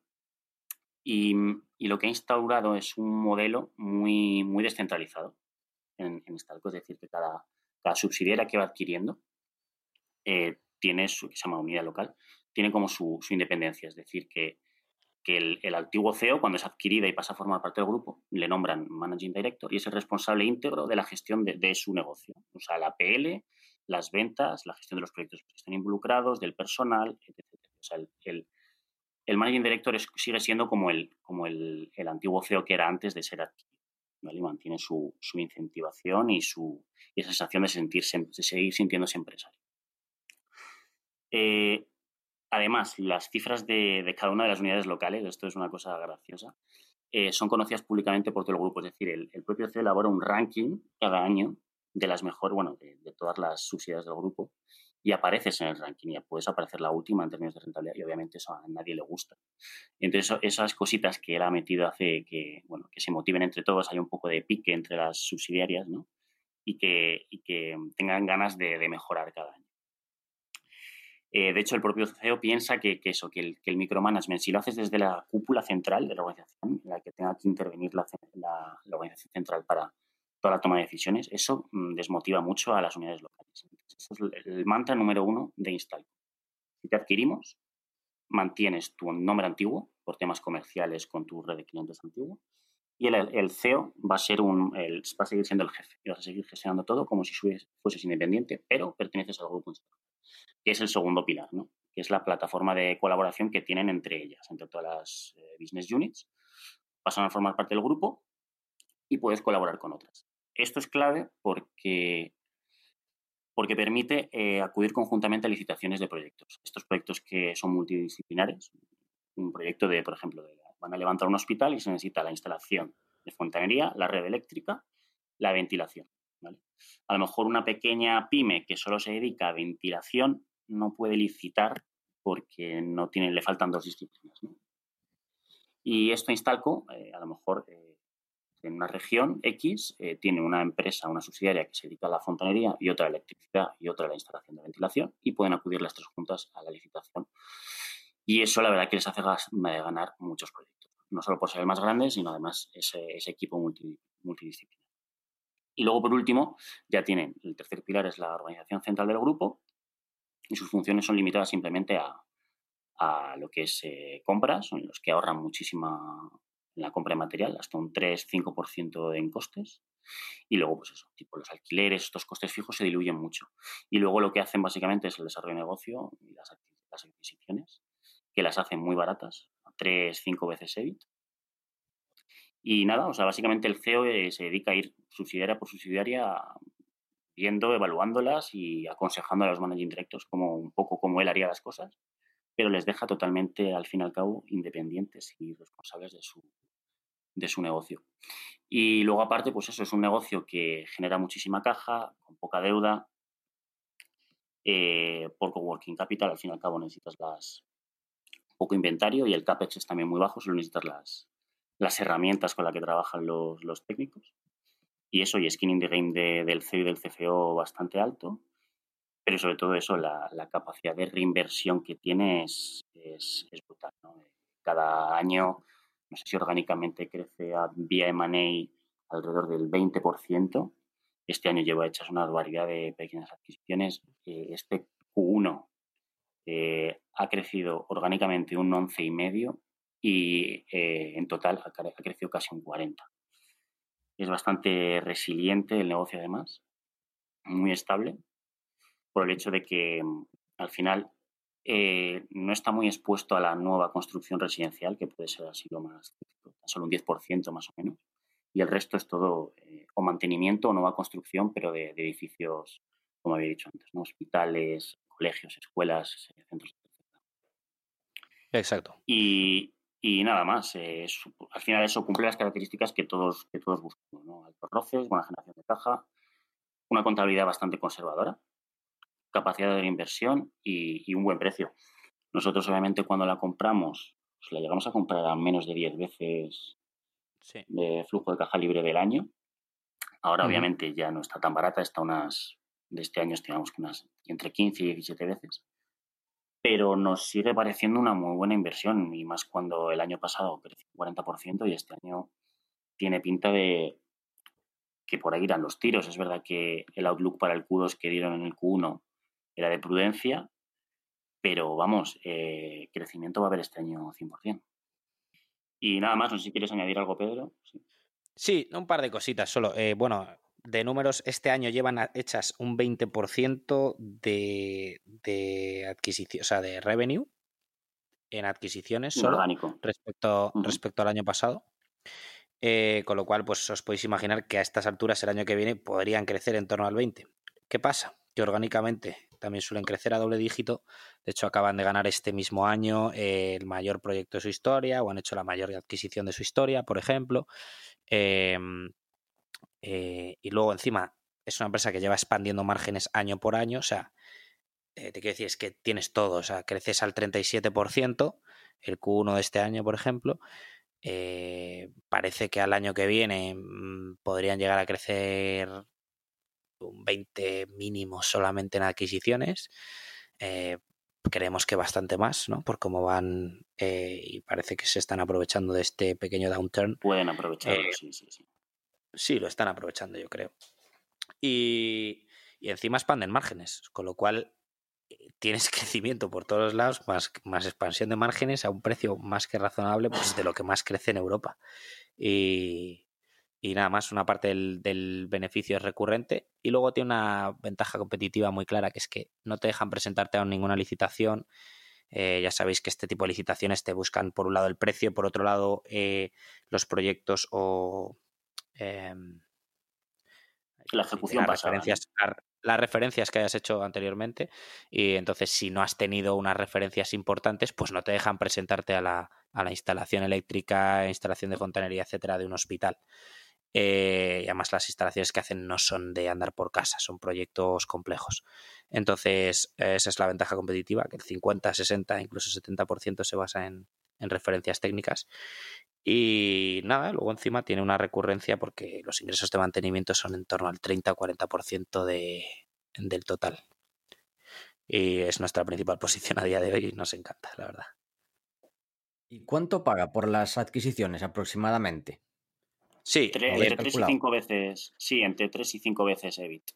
y, lo que ha instaurado es un modelo muy, muy descentralizado en, en Instalco, es decir, que cada, cada subsidiaria que va adquiriendo eh, tiene su, que se llama unidad local, tiene como su, su independencia, es decir, que, que el, el, antiguo CEO, cuando es adquirida y pasa a formar parte del grupo, le nombran Managing Director y es el responsable íntegro de la gestión de, de su negocio. O sea, la PL, las ventas, la gestión de los proyectos que están involucrados, del personal, etc. O sea, el, el el managing director sigue siendo como el, antiguo CEO que era antes de ser adquirido. Y mantiene su, incentivación y, su, esa sensación de, sentirse, de seguir sintiéndose empresario. Eh, además, las cifras de, cada una de las unidades locales, esto es una cosa graciosa, eh, son conocidas públicamente por todo el grupo. Es decir, el, propio CEO elabora un ranking cada año de las mejores, bueno, de, de todas las subsidiarias del grupo y apareces en el ranking, ya puedes aparecer la última en términos de rentabilidad y obviamente eso a nadie le gusta. Entonces esas cositas que él ha metido hace que, bueno, que se motiven entre todos, hay un poco de pique entre las subsidiarias, ¿no? Y que, y que tengan ganas de, mejorar cada año. Eh, de hecho, el propio CEO piensa que, que eso, que el, que el, micromanagement, si lo haces desde la cúpula central de la organización, en la que tenga que intervenir la, la, la organización central para toda la toma de decisiones, eso mm, desmotiva mucho a las unidades locales. Eso es el mantra número uno de Install. Si te adquirimos, mantienes tu nombre antiguo por temas comerciales con tu red de clientes antiguo y el, CEO va a, ser un, va a seguir siendo el jefe y vas a seguir gestionando todo como si fueses independiente, pero perteneces al grupo que es el segundo pilar, ¿no? que es la plataforma de colaboración que tienen entre ellas, entre todas las eh, business units. Pasan a formar parte del grupo y puedes colaborar con otras. Esto es clave porque, porque permite eh, acudir conjuntamente a licitaciones de proyectos. Estos proyectos que son multidisciplinares, un proyecto de, por ejemplo, van a levantar un hospital y se necesita la instalación de fontanería, la red eléctrica, la ventilación. A lo mejor una pequeña pyme que solo se dedica a ventilación no puede licitar porque no tiene, le faltan dos disciplinas. Y esto Instalco, eh, a lo mejor eh, en una región X, eh, tiene una empresa, una subsidiaria que se dedica a la fontanería y otra a la electricidad y otra a la instalación de ventilación y pueden acudir las tres juntas a la licitación. Y eso la verdad que les hace ganar muchos proyectos, no solo por ser más grande, sino además ese, equipo multidisciplinar. Y luego, por último, ya tienen, el tercer pilar es la organización central del grupo, y sus funciones son limitadas simplemente a, lo que es eh, compras, en los que ahorran muchísima la compra de material, hasta un 3-5% en costes. Y luego, pues eso, tipo los alquileres, estos costes fijos se diluyen mucho. Y luego lo que hacen básicamente es el desarrollo de negocio y las, adquisiciones, que las hacen muy baratas, 3-5 veces EBIT. Y nada, o sea, básicamente el CEO eh, se dedica a ir subsidiaria por subsidiaria viendo, evaluándolas y aconsejando a los managing directos como un poco como él haría las cosas, pero les deja totalmente, al fin y al cabo, independientes y responsables de su, de su negocio. Y luego, aparte, pues eso es un negocio que genera muchísima caja, con poca deuda, eh, working capital, al fin y al cabo necesitas las poco inventario y el CAPEX es también muy bajo, solo necesitas las, las herramientas con las que trabajan los, los técnicos. Y eso, y skin in the game del CEO y del CFO bastante alto. Pero sobre todo eso, la, capacidad de reinversión que tiene es, brutal. Cada año, no sé si orgánicamente crece a vía M&A alrededor del 20%. Este año lleva hechas una variedad de pequeñas adquisiciones. Este Q1 eh, ha crecido orgánicamente un 11,5% y eh, en total ha, crecido casi un 40% es bastante resiliente el negocio además, muy estable, por el hecho de que mm, al final eh, no está muy expuesto a la nueva construcción residencial, que puede ser así lo más solo un 10% más o menos, y el resto es todo eh, o mantenimiento o nueva construcción, pero de, edificios, como había dicho antes, ¿no? hospitales, colegios, escuelas, centros de Exacto. Y, y nada más. Eh, al final eso cumple las características que todos, que todos buscamos. ¿no? Altos roces, buena generación de caja, una contabilidad bastante conservadora, capacidad de inversión y, un buen precio. Nosotros obviamente cuando la compramos, pues la llegamos a comprar a menos de 10 veces de flujo de caja libre del año. Ahora obviamente ya no está tan barata, está unas, de este año estimamos que unas entre 15 y 17 veces pero nos sigue pareciendo una muy buena inversión y más cuando el año pasado creció un 40% y este año tiene pinta de que por ahí irán los tiros. Es verdad que el outlook para el Q2 que dieron en el Q1 era de prudencia, pero vamos, eh, crecimiento va a haber este año 100%. Y nada más, no sé si quieres añadir algo, Pedro. Sí, un par de cositas solo. Eh, bueno, de números, este año llevan hechas un 20% de, de adquisición, o sea, de revenue en adquisiciones solo respecto, respecto al año pasado. Eh, con lo cual, pues os podéis imaginar que a estas alturas el año que viene podrían crecer en torno al 20. ¿Qué pasa? Que orgánicamente también suelen crecer a doble dígito. De hecho, acaban de ganar este mismo año el mayor proyecto de su historia o han hecho la mayor adquisición de su historia, por ejemplo. Eh, eh, y luego encima es una empresa que lleva expandiendo márgenes año por año, o sea, eh, te quiero decir, es que tienes todo, o sea, creces al 37%, el Q1 de este año, por ejemplo, eh, parece que al año que viene mm, podrían llegar a crecer un 20 mínimo solamente en adquisiciones. creemos que bastante más, ¿no? Por cómo van y parece que se están aprovechando de este pequeño downturn. Pueden aprovecharlo, sí, sí, sí. Sí, lo están aprovechando, yo creo. Y, encima expanden márgenes, con lo cual tienes [laughs] crecimiento por todos los lados, más, más expansión de márgenes a un precio más que razonable, pues de lo que más crece en Europa. Y, y nada más, una parte del, beneficio es recurrente y luego tiene una ventaja competitiva muy clara, que es que no te dejan presentarte a ninguna licitación. Eh, ya sabéis que este tipo de licitaciones te buscan por un lado el precio, por otro lado eh, los proyectos o em, la ejecución las referencias, las referencias que hayas hecho anteriormente y entonces si no has tenido unas referencias importantes pues no te dejan presentarte a la, a la instalación eléctrica, instalación de fontanería, etcétera, de un hospital. Eh, y además las instalaciones que hacen no son de andar por casa, son proyectos complejos. Entonces, esa es la ventaja competitiva, que el 50, 60, incluso 70% se basa en, referencias técnicas. Y nada, luego encima tiene una recurrencia porque los ingresos de mantenimiento son en torno al 30 o 40% de, del total. Y es nuestra principal [laughs] posición a día de hoy y nos encanta, la verdad. ¿Y cuánto paga por las adquisiciones aproximadamente? Sí, entre 3 y 5 veces. Sí, entre 3 y 5 veces EBIT.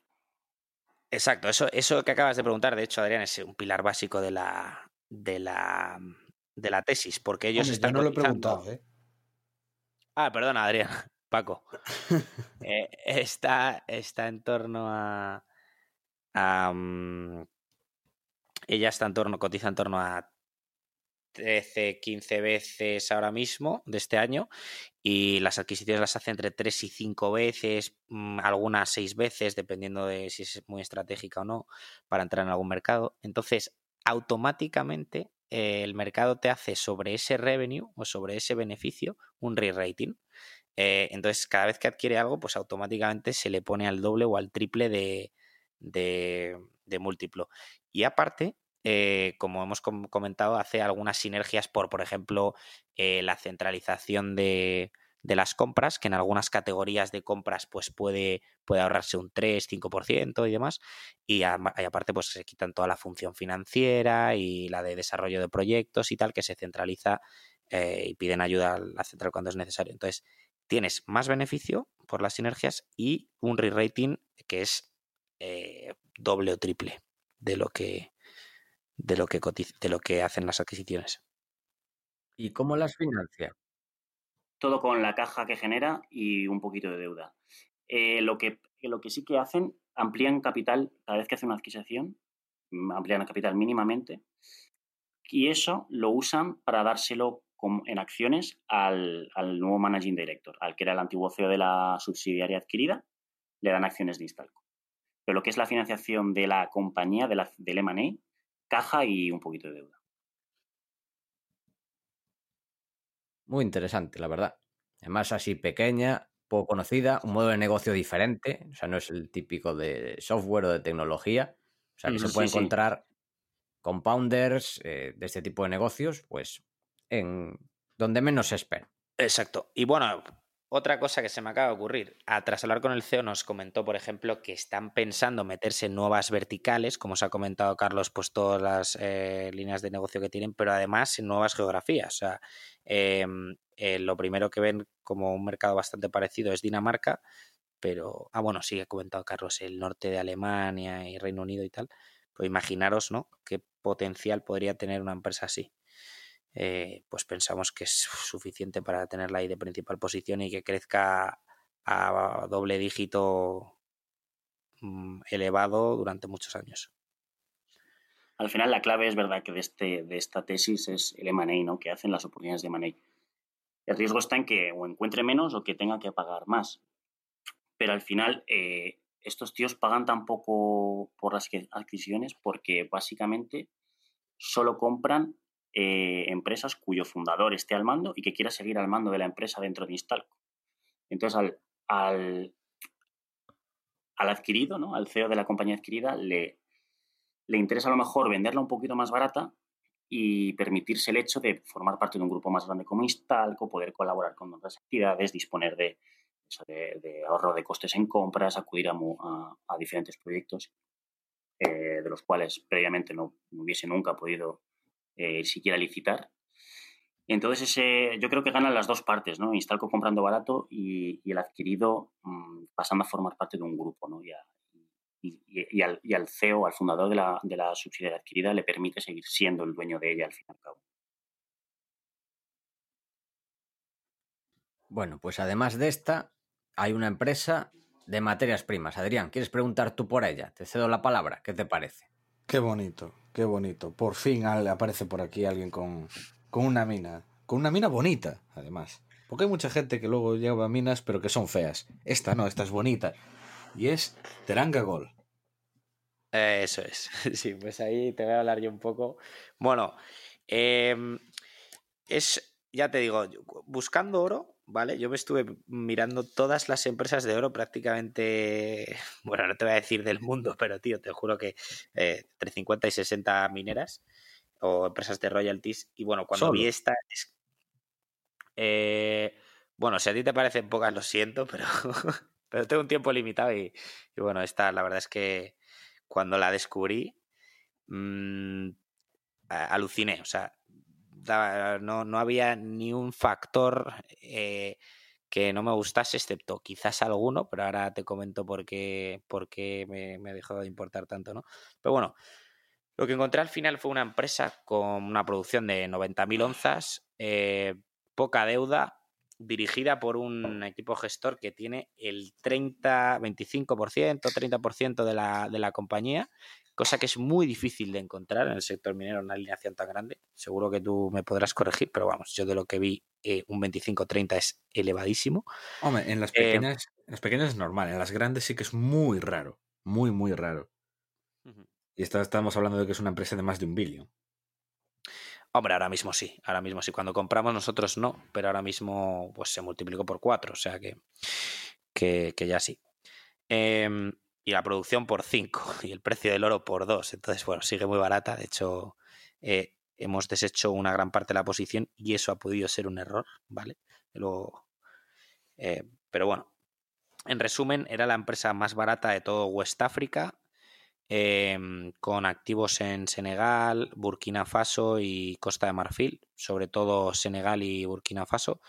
Exacto, eso, eso que acabas de preguntar, de hecho, Adrián, es un pilar básico de la, de la, de la tesis, porque ellos están. no lo he preguntado, ¿eh? Ah, perdona, Adrián, [laughs] Paco. Eh, está, está en torno a. Mm, ella está en torno, cotiza en torno a 13, 15 veces ahora mismo de este año y las adquisiciones las hace entre 3 y 5 veces, mm, algunas 6 veces, dependiendo de si es muy estratégica o no, para entrar en algún mercado. Entonces, automáticamente eh, el mercado te hace sobre ese revenue o sobre ese beneficio un re-rating. Eh, entonces, cada vez que adquiere algo, pues automáticamente se le pone al doble o al triple de, de, de múltiplo. Y aparte, eh, como hemos comentado, hace algunas sinergias por, por ejemplo, eh, la centralización de, las compras, que en algunas categorías de compras pues puede, puede ahorrarse un 3, 5% y demás. Y, aparte pues se quitan toda la función financiera y la de desarrollo de proyectos y tal, que se centraliza eh, y piden ayuda a la central cuando es necesario. Entonces, tienes más beneficio por las sinergias y un re-rating que es doble o triple de lo que de lo que, de lo que hacen las adquisiciones. ¿Y cómo las financia? Todo con la caja que genera y un poquito de deuda. Eh, lo, que, lo que sí que hacen, amplían capital cada vez que hacen una adquisición, mm, amplían el capital mínimamente, y eso lo usan para dárselo en acciones al, nuevo managing director, al que era el antiguo CEO de la subsidiaria adquirida, le dan acciones de Instalco. Pero lo que es la financiación de la compañía, de la, del M&A, caja y un poquito de deuda. Muy interesante, la verdad. Además, así pequeña, poco conocida, un modo de negocio diferente, o sea, no es el típico de software o de tecnología, o sea, que se puede encontrar compounders eh, de este tipo de negocios, pues en donde menos se espera. Exacto. Y bueno, otra cosa que se me acaba de ocurrir, tras hablar con el CEO nos comentó, por ejemplo, que están pensando meterse en nuevas verticales, como os ha comentado Carlos, pues todas las eh, líneas de negocio que tienen, pero además en nuevas geografías. O sea, em, eh, lo primero que ven como un mercado bastante parecido es Dinamarca, pero, ah, bueno, sí, ha comentado Carlos, el norte de Alemania y Reino Unido y tal. Pues imaginaros, ¿no? Qué potencial podría tener una empresa así. Eh, pues pensamos que es suficiente para tenerla ahí de principal posición y que crezca a doble dígito mm, elevado durante muchos años. Al final la clave es verdad que de, este, de esta tesis es el M&A, ¿no? que hacen las oportunidades de M&A. El riesgo está en que o encuentre menos o que tenga que pagar más. Pero al final eh, estos tíos pagan tan poco por las adquisiciones porque básicamente solo compran eh, empresas cuyo fundador esté al mando y que quiera seguir al mando de la empresa dentro de Instalco. Entonces, al, al, al adquirido, ¿no? al CEO de la compañía adquirida, le, le interesa a lo mejor venderla un poquito más barata y permitirse el hecho de formar parte de un grupo más grande como Instalco, poder colaborar con otras entidades, disponer de, de, ahorro de costes en compras, acudir a, a, diferentes proyectos eh, de los cuales previamente no hubiese nunca podido eh, siquiera licitar. Entonces, ese, yo creo que ganan las dos partes, ¿no? Instalco comprando barato y, el adquirido mm, pasando a formar parte de un grupo, ¿no? Y y, al, y, al, CEO, al fundador de la, de la subsidiaria adquirida, le permite seguir siendo el dueño de ella al fin y al cabo. Bueno, pues además de esta, hay una empresa de materias primas. Adrián, ¿quieres preguntar tú por ella? Te cedo la palabra. ¿Qué te parece? Qué bonito, qué bonito. Por fin aparece por aquí alguien con, con una mina. Con una mina bonita, además. Porque hay mucha gente que luego lleva minas, pero que son feas. Esta no, esta es bonita. Y es Teranga Gol. eso es. [laughs] Sí, pues ahí te voy a hablar yo un poco. Bueno, em, es, ya te digo, buscando oro, ¿vale? Yo me estuve mirando todas las empresas de oro prácticamente, [laughs] bueno, no te voy a decir del mundo, [laughs] pero tío, te juro que eh, entre 50 y 60 mineras o empresas de royalties. Y bueno, cuando vi esta... Eh, bueno, si a ti te parecen pocas, lo siento, [laughs] pero, pero tengo un tiempo limitado y, bueno, esta la verdad es que cuando la descubrí, mmm, aluciné, o sea, no, no había ni un factor eh, que no me gustase, excepto quizás alguno, pero ahora te comento por qué, me, me dejó de importar tanto, ¿no? Pero bueno, lo que encontré al final fue una empresa con una producción de 90.000 onzas, eh, poca deuda, dirigida por un equipo gestor que tiene el 30, 25%, 30% de la, de la compañía cosa que es muy difícil de encontrar en el sector minero, una alineación tan grande. Seguro que tú me podrás corregir, pero vamos, yo de lo que vi, eh, un 25-30 es elevadísimo. Hombre, en las, eh, pequeñas, en las pequeñas es normal, en las grandes sí que es muy raro, muy, muy raro. Y estamos hablando de que es una empresa de más de un billón. Hombre, ahora mismo sí, ahora mismo sí. Cuando compramos nosotros no, pero ahora mismo pues se multiplicó por cuatro, o sea que, que, que ya sí. Eh, y la producción por 5 [laughs] y el precio del oro por 2. Entonces, bueno, sigue muy barata. De hecho, eh, hemos deshecho una gran parte de la posición y eso ha podido ser un error, ¿vale? Eh, pero bueno, en resumen, era la empresa más barata de todo West África, em, con activos en Senegal, Burkina Faso y Costa de Marfil, sobre todo Senegal y Burkina Faso.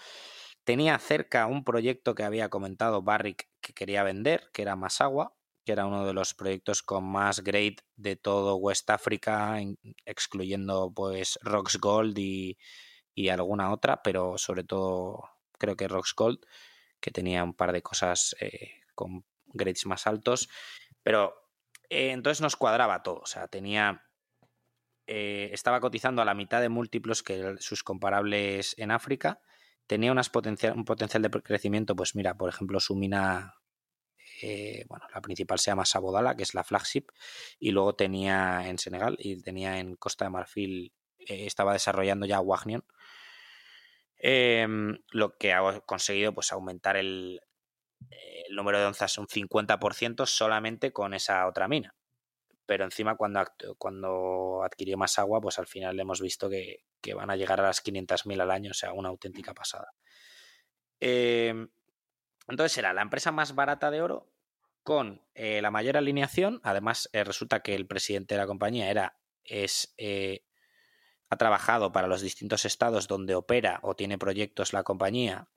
Tenía cerca un proyecto que había comentado Barrick que quería vender, que era Masagua, que era uno de los proyectos con más grade de todo West África, excluyendo pues Rocks Gold y, alguna otra, pero sobre todo creo que Rocks Gold, que tenía un par de cosas eh, con grades más altos, pero eh, entonces nos cuadraba todo, o sea, tenía... Eh, estaba cotizando a la mitad de múltiplos que sus comparables en África, tenía unas potencial, un potencial de crecimiento, pues mira, por ejemplo, su mina eh, bueno, la principal se llama Sabodala, que es la flagship, y luego tenía en Senegal y tenía en Costa de Marfil, eh, estaba desarrollando ya Wagnion, em, lo que ha conseguido pues aumentar el, el número de onzas un 50% solamente con esa otra mina. Pero encima cuando, cuando adquirió más agua, pues al final hemos visto que, que van a llegar a las 500.000 al año, o sea, una auténtica pasada. Eh, entonces era la empresa más barata de oro con eh, la mayor alineación. Además, eh, resulta que el presidente de la compañía era, es, eh, ha trabajado para los distintos estados donde opera o tiene proyectos la compañía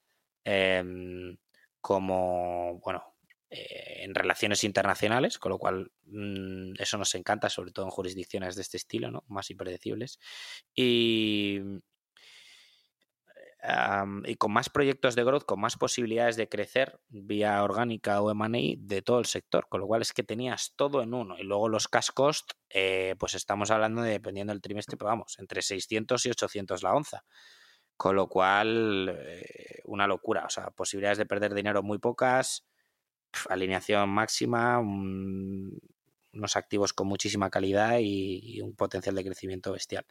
em, como, bueno, en relaciones internacionales, con lo cual mm, eso nos encanta, sobre todo en jurisdicciones de este estilo, ¿no? Más impredecibles. Y, y con más proyectos de growth, con más posibilidades de crecer vía orgánica o M&A de todo el sector, con lo cual es que tenías todo en uno. Y luego los cash cost, eh, pues estamos hablando de, dependiendo del trimestre, pero vamos, entre 600 y 800 la onza. Con lo cual, eh, una locura. O sea, posibilidades de perder dinero muy pocas, alineación máxima, unos activos con muchísima calidad y, y un potencial de crecimiento bestial.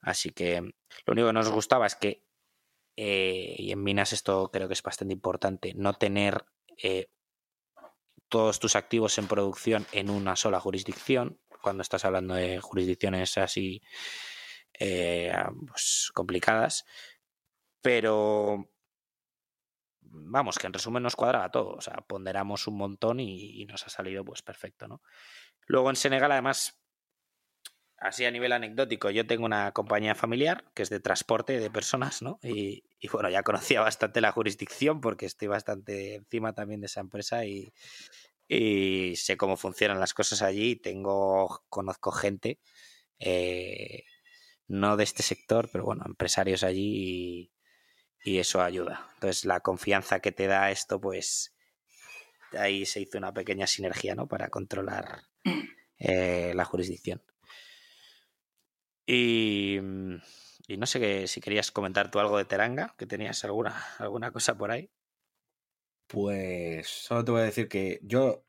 Así que lo único que nos gustaba es que eh, y en minas esto creo que es bastante importante, no tener eh, todos tus activos en producción en una sola jurisdicción, cuando estás hablando de jurisdicciones así eh, pues, complicadas, pero vamos, que en resumen nos cuadraba todo, o sea, ponderamos un montón y, y nos ha salido pues perfecto, ¿no? Luego en Senegal además así a nivel anecdótico, yo tengo una compañía familiar que es de transporte de personas, ¿no? Y, bueno, ya conocía bastante la jurisdicción porque estoy bastante encima también de esa empresa y, y sé cómo funcionan las cosas allí. Tengo, conozco gente, eh, no de este sector, pero bueno, empresarios allí y, eso ayuda. Entonces, la confianza que te da esto, pues ahí se hizo una pequeña sinergia, ¿no? Para controlar eh, la jurisdicción. Y, y no sé que, si querías comentar tú algo de Teranga, que tenías alguna, alguna cosa por ahí. Pues solo te voy a decir que yo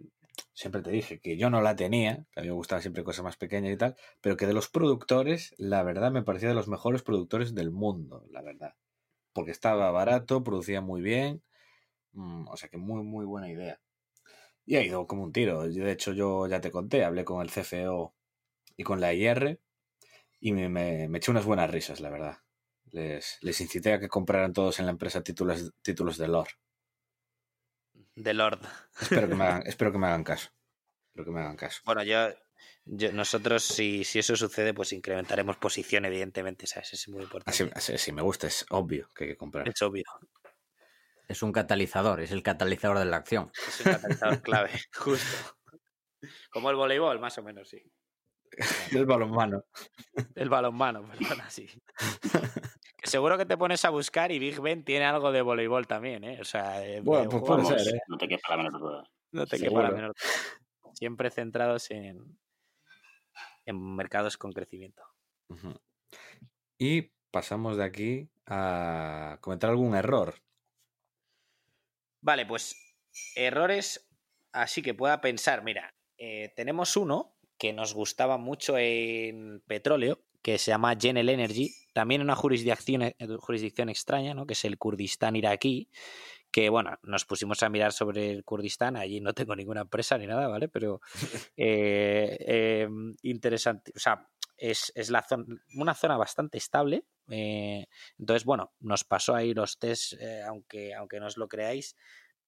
siempre te dije que yo no la tenía, que a mí me gustaban siempre cosas más pequeñas y tal, pero que de los productores, la verdad me parecía de los mejores productores del mundo, la verdad. Porque estaba barato, producía muy bien, mm, o sea que muy, muy buena idea. Y ha ido como un tiro. De hecho, yo ya te conté, hablé con el CFO y con la IR y me, me, eché unas buenas risas, la verdad. Les, les incité a que compraran todos en la empresa títulos, títulos de LOR de Lord. Espero que me hagan, [laughs] espero que me hagan caso. Espero que me hagan caso. Bueno, yo, nosotros, si, si, eso sucede, pues incrementaremos posición, evidentemente. ¿sabes? Es muy importante. Así, así, me gusta, es obvio que hay que comprar. Es obvio. Es un catalizador, es el catalizador de la acción. Es un catalizador [laughs] clave, justo. Como el voleibol, más o menos, sí. [laughs] el balonmano. El balonmano, [laughs] perdona, sí. seguro que te pones a buscar y Big Ben tiene algo de voleibol también, ¿eh? O sea, bueno, pues puede ser, ¿eh? No te quepa la menor duda. No te quepa la menor duda. Siempre centrados en, en mercados con crecimiento. Y pasamos de aquí a comentar algún error. Vale, pues errores así que pueda pensar. Mira, eh, tenemos uno que nos gustaba mucho en petróleo, que se llama Genel Energy, también una jurisdicción, eh, jurisdicción extraña, ¿no? que es el Kurdistán iraquí, que bueno, nos pusimos a mirar sobre el Kurdistán, allí no tengo ninguna empresa ni nada, ¿vale? Pero [laughs] eh, em, interesante, o sea, es, la zona, una zona bastante estable. Eh, entonces, bueno, nos pasó ahí los test, aunque, aunque no os lo creáis,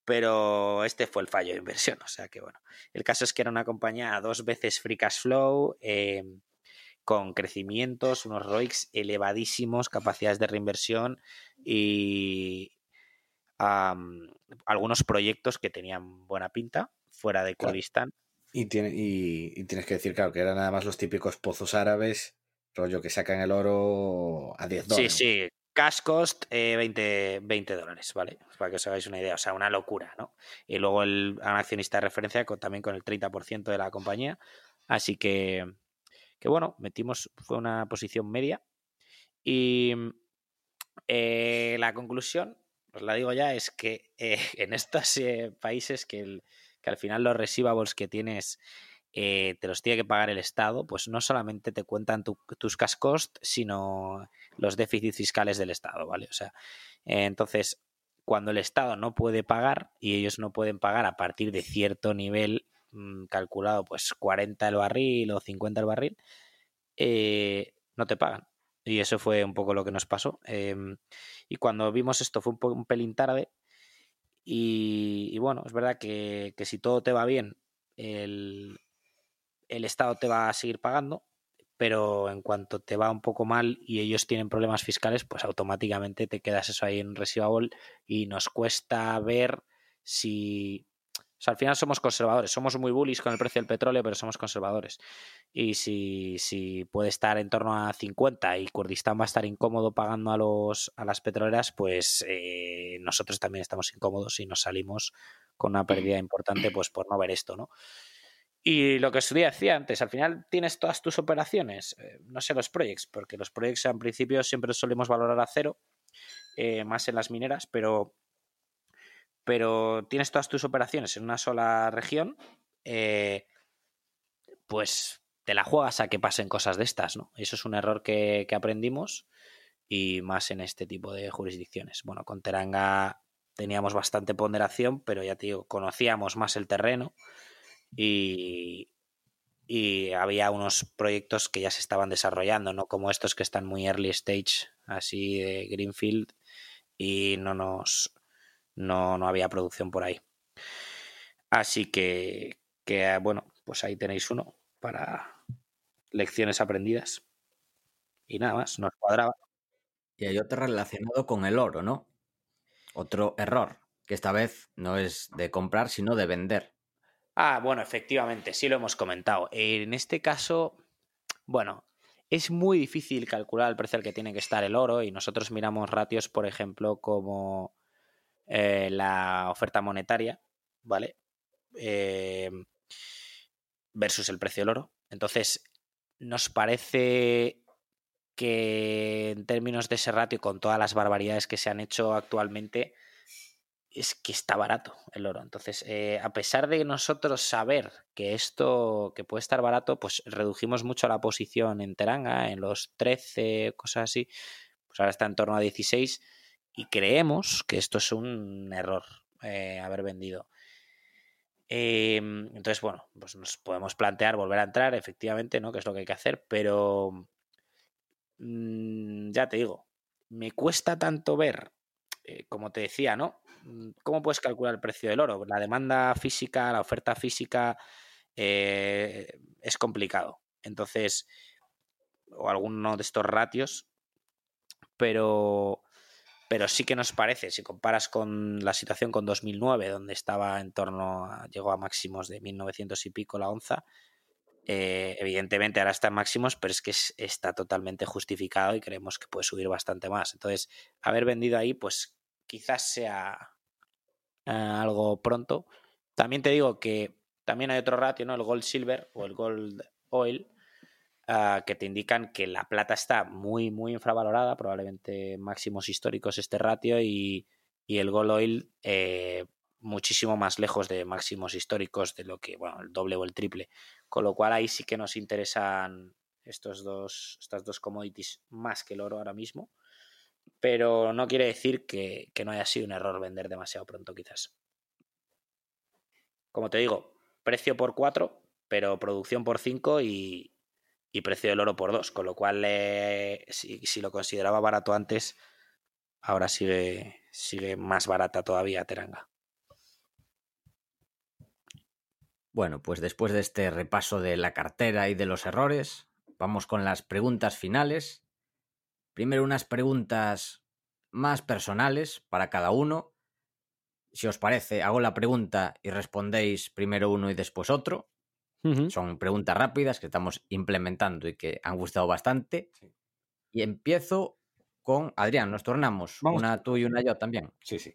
pero este fue el fallo de inversión. O sea que bueno, el caso es que era una compañía a dos veces free cash flow, em, con crecimientos, unos ROICs elevadísimos, capacidades de reinversión y algunos proyectos que tenían buena pinta fuera de Kurdistán. Y, tiene, y, tienes que decir, claro, que eran nada más los típicos pozos árabes, rollo que sacan el oro a 10 dólares. Sí, sí, cash cost 20, eh, dólares, ¿vale? Para que os hagáis una idea, o sea, una locura, ¿no? Y luego el accionista de referencia también con el 30% de la compañía. Así que, que bueno, metimos, fue una posición media. Y eh, la conclusión, os la digo ya, es que eh, [laughs] en estos países que, que, al final los receivables que tienes te los tiene que pagar el Estado, pues no solamente te cuentan tus cash costs, sino los déficits fiscales del Estado, ¿vale? O sea, entonces, cuando el Estado no puede pagar y ellos no pueden pagar a partir de cierto nivel Mm, calculado pues 40 el barril o 50 el barril, eh, no te pagan. Y eso fue un poco lo que nos pasó. Em, y cuando vimos esto fue un, un pelín tarde. Y, bueno, es verdad que, si todo te va bien, el, el Estado te va a seguir pagando, pero en cuanto te va un poco mal y ellos tienen problemas fiscales, pues automáticamente te quedas eso ahí en receivable y nos cuesta ver si sea, al final somos conservadores, somos muy bullish con el precio del petróleo, pero somos conservadores. Y si, si puede estar en torno a 50 y Kurdistán va a estar incómodo pagando a, los, a las petroleras, pues eh, nosotros también estamos incómodos y nos salimos con una pérdida importante pues por no ver esto, ¿no? Y lo que os decía antes, al final tienes todas tus operaciones, eh, no sé los proyectos, porque los proyectos en principio siempre solemos valorar a cero, eh, más en las mineras, pero pero tienes todas tus operaciones en una sola región, eh, pues te la juegas a que pasen cosas de estas, ¿no? Eso es un error que, aprendimos y más en este tipo de jurisdicciones. Bueno, con Teranga teníamos bastante ponderación, pero ya te digo, conocíamos más el terreno y, y había unos proyectos que ya se estaban desarrollando, no como estos que están muy early stage, así de Greenfield, y no nos, no, no había producción por ahí. Así que, que, bueno, pues ahí tenéis uno para lecciones aprendidas. Y nada más, nos cuadraba. Y hay otro relacionado con el oro, ¿no? Otro error, que esta vez no es de comprar, sino de vender. Ah, bueno, efectivamente, sí lo hemos comentado. En este caso, bueno, es muy difícil calcular el precio al que tiene que estar el oro y nosotros miramos ratios, por ejemplo, como eh, la oferta monetaria, ¿vale? Eh, versus el precio del oro. Entonces, nos parece que en términos de ese ratio, con todas las barbaridades que se han hecho actualmente, es que está barato el oro. Entonces, eh, a pesar de nosotros saber que esto, que puede estar barato, pues redujimos mucho la posición en Teranga, en los 13, cosas así. Pues ahora está en torno a 16 y creemos que esto es un error eh, haber vendido. Em, entonces, bueno, pues nos podemos plantear volver a entrar, efectivamente, ¿no? Que es lo que hay que hacer, pero mm, ya te digo, me cuesta tanto ver, eh, como te decía, ¿no? Mm, ¿Cómo puedes calcular el precio del oro? La demanda física, la oferta física eh, es complicado. Entonces, o alguno de estos ratios, pero pero sí que nos parece, si comparas con la situación con 2009, donde estaba en torno, a, llegó a máximos de 1900 y pico la onza, eh, evidentemente ahora está en máximos, pero es que está totalmente justificado y creemos que puede subir bastante más. Entonces, haber vendido ahí, pues quizás sea eh, algo pronto. También te digo que también hay otro ratio, ¿no? El gold silver o el gold oil, Ah, que te indican que la plata está muy, muy infravalorada, probablemente máximos históricos este ratio, y, el gold oil eh, muchísimo más lejos de máximos históricos de lo que, bueno, el doble o el triple. Con lo cual ahí sí que nos interesan estos dos, estas dos commodities más que el oro ahora mismo. Pero no quiere decir que, no haya sido un error vender demasiado pronto, quizás. Como te digo, precio por 4, pero producción por 5 y, y precio del oro por dos, con lo cual eh, si, lo consideraba barato antes, ahora sigue, sigue más barata todavía Teranga. Bueno, pues después de este repaso de la cartera y de los errores, vamos con las preguntas finales. Primero unas preguntas más personales para cada uno. Si os parece, hago la pregunta y respondéis primero uno y después otro. Son preguntas rápidas que estamos implementando y que han gustado bastante. Y empiezo con Adrián, nos tornamos. Una tú y una yo también. Sí, sí.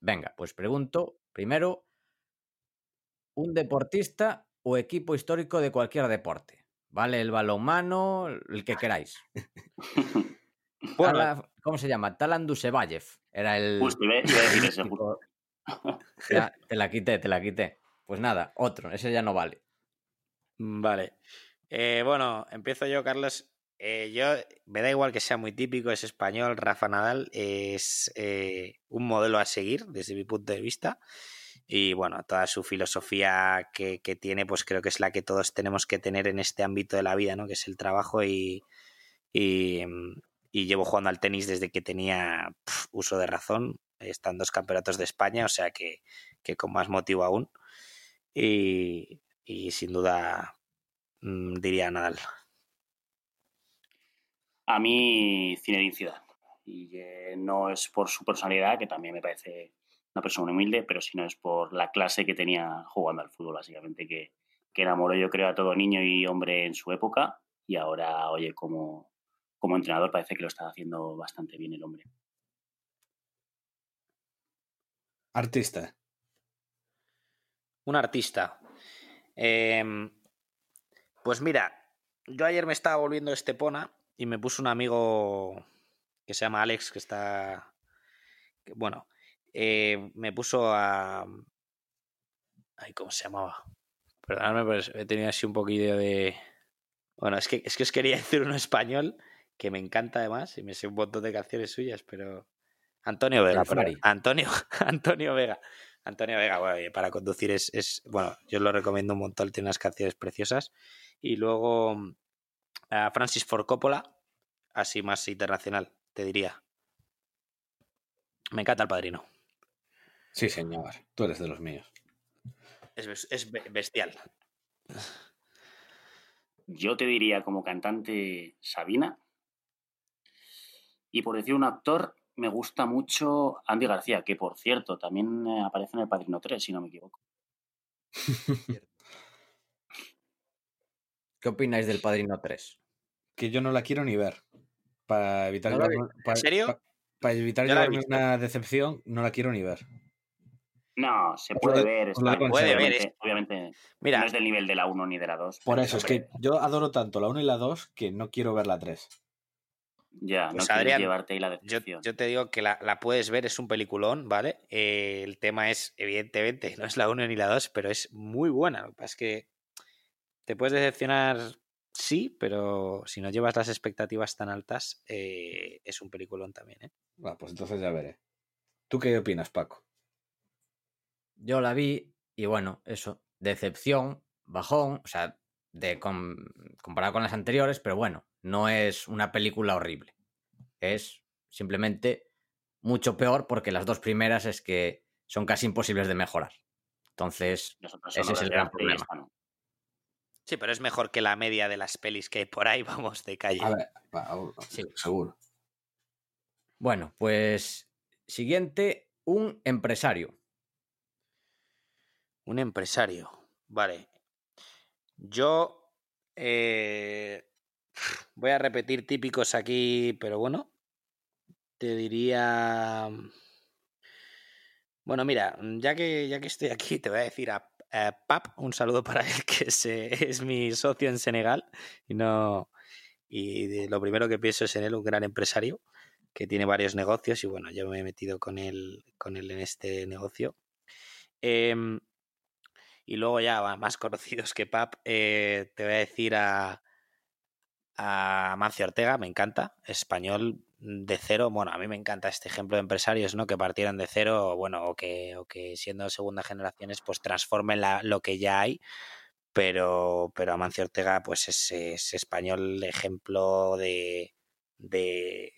Venga, pues pregunto primero, un deportista o equipo histórico de cualquier deporte. ¿Vale? El balonmano, el que queráis. [laughs] ¿Cómo se llama? Talan Dusevayev. Era el. [laughs] te la quité, te la quité. Pues nada, otro, ese ya no vale. Mm, vale. Eh, bueno, empiezo yo, Carlos. Eh, yo, me da igual que sea muy típico, es español, Rafa Nadal es eh, un modelo a seguir desde mi punto de vista. Y bueno, toda su filosofía que, tiene, pues creo que es la que todos tenemos que tener en este ámbito de la vida, ¿no? Que es el trabajo y, y, mm, llevo jugando al tenis desde que tenía uso de razón. Están dos campeonatos de España, o sea que, que con más motivo aún y, sin duda mm, diría Nadal. A mí, Zinedine Zidane. Y no es por su personalidad, que también me parece una persona humilde, pero sino es por la clase que tenía jugando al fútbol, básicamente, que, que enamoró yo creo a todo niño y hombre en su época y ahora, oye, como, como entrenador parece que lo está haciendo bastante bien el hombre. Artista un artista. Em, pues mira, yo ayer me estaba volviendo Estepona y me puso un amigo que se llama Alex, que está. bueno, eh, me puso a. Ay, ¿cómo se llamaba? Perdóname, pero he tenido así un poquillo de. Bueno, es que, es que os quería [laughs] decir uno español que me encanta además y me sé un montón de canciones suyas, pero. Antonio Vega. Antonio, [laughs] Antonio Vega. Antonio Vega, bueno, para conducir es, bueno, yo lo recomiendo un montón, tiene unas canciones preciosas. Y luego mm, a Francis Ford Coppola, así más internacional, te diría. Me encanta el padrino. Sí, señor, tú eres de los míos. Es, es bestial. Yo te diría como cantante Sabina. Y por decir un actor, me gusta mucho Andy García, que por cierto también eh, aparece en El Padrino 3, si no me equivoco. [laughs] ¿Qué opináis del Padrino 3? Que yo no la quiero ni ver. Para evitar, ¿No la llevarme- ¿En para, serio? pa- para evitar llevarme una decepción, no la quiero ni ver. No, se puede ver. bien, puede ver, obviamente, obviamente Mira, no es del nivel de la 1 ni de la 2. Por eso, es que yo adoro tanto la 1 y la 2 que no quiero ver la 3. Ya, Pues, no Adrián, llevarte ahí la yo, decepción. yo te digo que la, la puedes ver, es un peliculón, ¿vale? Eh, el tema es, evidentemente, [laughs] no es la 1 ni la 2, pero es muy buena. Lo que pasa es que te puedes decepcionar, sí, pero si no llevas las expectativas tan altas, eh, es un peliculón también, ¿eh? Ah, pues entonces ya veré. ¿Tú qué opinas, Paco? Yo la vi y bueno, eso, decepción, bajón, o sea, de com- comparado con las anteriores, pero bueno, no es una película horrible. Es simplemente mucho peor porque las dos primeras es que son casi imposibles de mejorar. Entonces, ese es el gran problema. esta no. Sí, pero es mejor que la media de las pelis que hay por ahí, [laughs] vamos, de calle. A ver, Sí. seguro. bueno, pues siguiente, un empresario. Un empresario. Vale. Yo eh, voy a repetir típicos aquí, pero bueno. Te diría. Bueno, mira, ya que, ya que estoy aquí, te voy a decir a, Pap, un saludo para él, [laughs] que es, es mi socio en Senegal. Y no. Y lo primero que pienso es en él, un gran empresario que tiene varios negocios. Y bueno, yo me he metido con él, con él en este negocio. Em, y luego ya más [laughs] conocidos que Pap, eh, te voy a decir a, a Mancio Ortega, me encanta, español de cero. Bueno, a mí me encanta este ejemplo de empresarios, ¿no? Que partieran de cero, bueno, o que, o que siendo segunda generaciones, pues transformen la- lo que ya hay. Pero, pero Amancio Ortega, pues es, es español ejemplo de, de,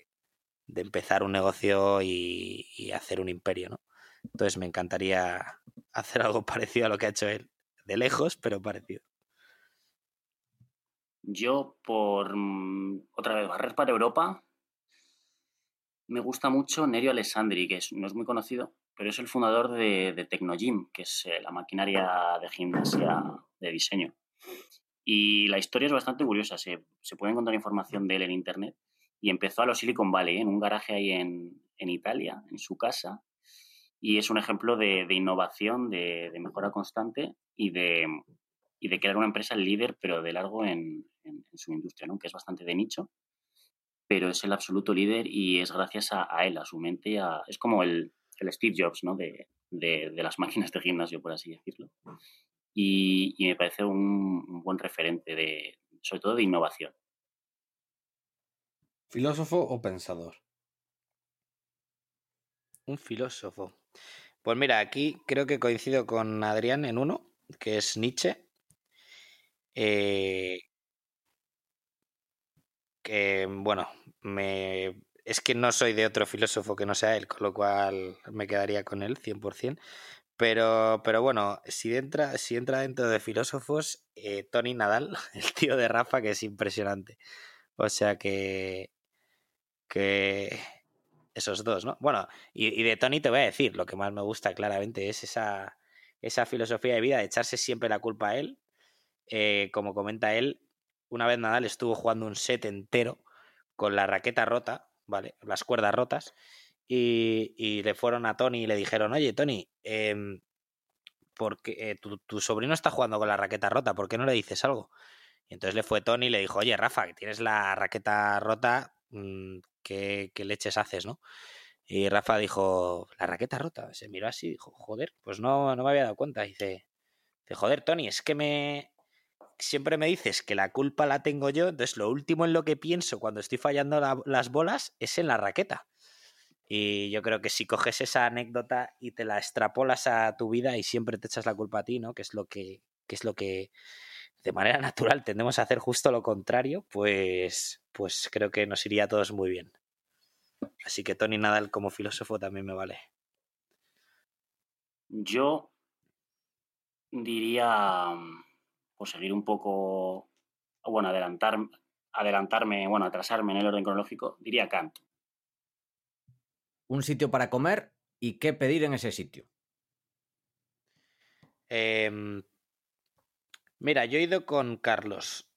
de empezar un negocio y hacer un imperio, ¿no? Entonces me encantaría [laughs] hacer algo parecido a lo que ha hecho él. De lejos, pero parecido. Yo, por mm, otra vez, barrer para Europa, me gusta mucho Nerio Alessandri, que no es muy conocido, pero es el fundador de, de Tecnogym, que es eh, la maquinaria de gimnasia de diseño. Y la historia es bastante curiosa, se, se puede encontrar información de él en internet. Y empezó a los Silicon Valley, ¿eh? en un garaje ahí en, en Italia, en su casa. Y es un ejemplo de, de innovación, de, de mejora constante y de, y de crear una empresa líder, pero de largo en, en- en su industria, ¿no? que es bastante de nicho, pero es el absoluto líder y es gracias a, a él, a su mente, a- es como el, el Steve Jobs ¿no? de, de- de las [laughs] máquinas de gimnasio, por así decirlo. Y, y me parece un, un buen referente, de, sobre todo de innovación. ¿Filósofo o pensador? Un filósofo. Pues mira, aquí creo que coincido con Adrián en uno, que es Nietzsche. Eh, que bueno, me, es que no soy de otro filósofo que no sea él, con lo cual me quedaría con él 100%. Pero, pero bueno, si entra, si entra dentro de filósofos, eh, Tony Nadal, [laughs] el tío de Rafa, que es impresionante. O sea que, que esos dos, ¿no? Bueno, y, de Tony te voy a decir, lo que más me gusta claramente es esa, esa filosofía de vida de echarse siempre la culpa a él. Eh, como comenta él, una vez Nadal estuvo jugando un set entero con la raqueta rota, ¿vale? Las cuerdas rotas. Y, y le fueron a Tony y le dijeron, oye, Tony, em, porque eh, tu, tu sobrino está jugando con la raqueta rota, ¿por qué no le dices algo? Y entonces le fue Tony y le dijo, oye, Rafa, que tienes la raqueta rota, mm, ¿qué, leches haces, no? Y Rafa dijo, la raqueta rota. Se miró así y dijo, joder, pues no, no me había dado cuenta. Dice, dice, joder, Tony, es que me... Siempre me dices que la culpa la tengo yo, entonces lo último en lo que pienso cuando estoy fallando la- las bolas es en la raqueta. Y yo creo que si coges esa anécdota y te la extrapolas a tu vida y siempre te echas la culpa a ti, ¿no? Que es lo que, que es lo que de manera natural tendemos a hacer justo lo contrario, pues, pues creo que nos iría a todos muy bien. Así que Tony Nadal como filósofo también me vale. Yo diría, por seguir un poco, bueno, adelantar, adelantarme, bueno, atrasarme en el orden cronológico, diría Kant. Un sitio para comer y qué pedir en ese sitio. Em, mira, yo he ido con Carlos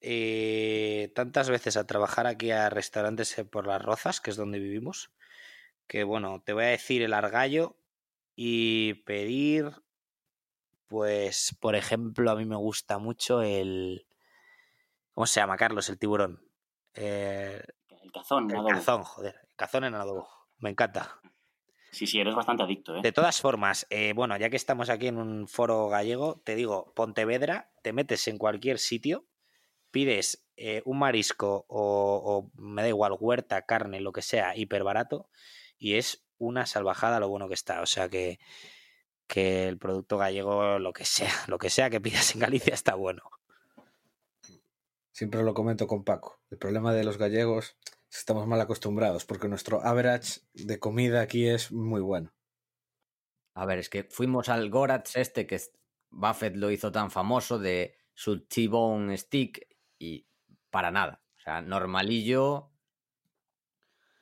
eh, tantas veces a trabajar aquí a restaurantes por las Rozas, que es donde vivimos, que bueno, te voy a decir el argallo y pedir, pues, por ejemplo, a mí me gusta mucho el... ¿Cómo se llama, Carlos? El tiburón. Eh, el cazón. El cazón, joder. El cazón en adobo. Me encanta. Sí, sí, eres bastante adicto. ¿eh? De todas formas, eh, bueno, ya que estamos aquí en un foro gallego, te digo, Pontevedra, te metes en cualquier sitio, pides eh, un marisco o, me da igual, huerta, carne, lo que sea, hiper barato, y es una salvajada lo bueno que está. O sea que, que el producto gallego, lo que sea, lo que sea que pidas en Galicia está bueno. Siempre lo comento con Paco. El problema de los gallegos estamos mal acostumbrados, porque nuestro average de comida aquí es muy bueno. A ver, es que fuimos al Goratz este que Buffett lo hizo tan famoso de su T-Bone Stick y para nada. O sea, normalillo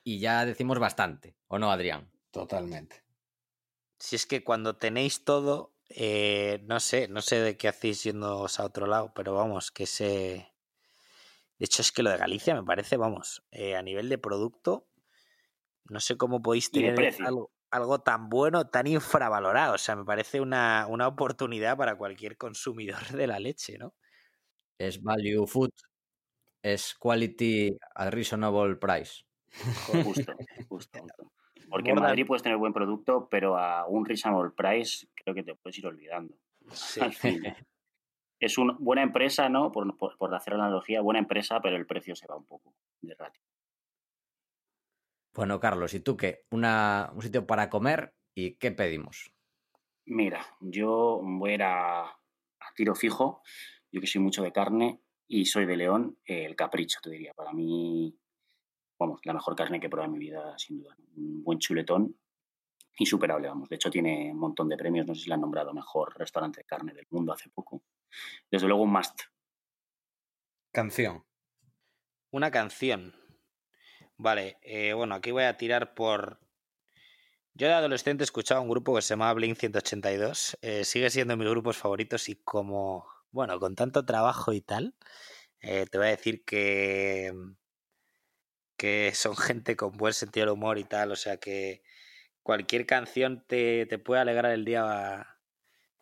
y ya decimos bastante, ¿o no, Adrián? Totalmente. Si es que cuando tenéis todo, eh, no sé, no sé de qué hacéis yendo a otro lado, pero vamos, que se de hecho, es que lo de Galicia me parece, vamos, eh, a nivel de producto, no sé cómo podéis tener algo, tan bueno, tan infravalorado. O sea, me parece una, una oportunidad para cualquier consumidor de la leche, ¿no? Es value food, es quality a reasonable price. Justo, [laughs] justo. Porque en Madrid puedes tener buen producto, pero a un reasonable price creo que te puedes ir olvidando. Sí. Al fin. [laughs] es una buena empresa, ¿no? Por, por, hacer la analogía, buena empresa, pero el precio se va un poco de ratio. Bueno, Carlos, ¿y tú qué? Una, un sitio para comer y qué pedimos? Mira, yo voy a ir a, tiro fijo, yo que soy mucho de carne y soy de León, el capricho, te diría. Para mí, vamos, la mejor carne que he probado en mi vida, sin duda. Un buen chuletón insuperable, vamos. De hecho, tiene un montón de premios, no sé si la han nombrado mejor restaurante de carne del mundo hace poco desde luego un must. Canción. Una canción. Vale, eh, bueno, aquí voy a tirar por... Yo de adolescente escuchaba un grupo que se llamaba Blink 182. Eh, sigue siendo mis grupos favoritos y como, bueno, con tanto trabajo y tal, eh, te voy a decir que, que son [laughs] gente con buen sentido del humor y tal. O sea que cualquier canción te, te puede alegrar el día a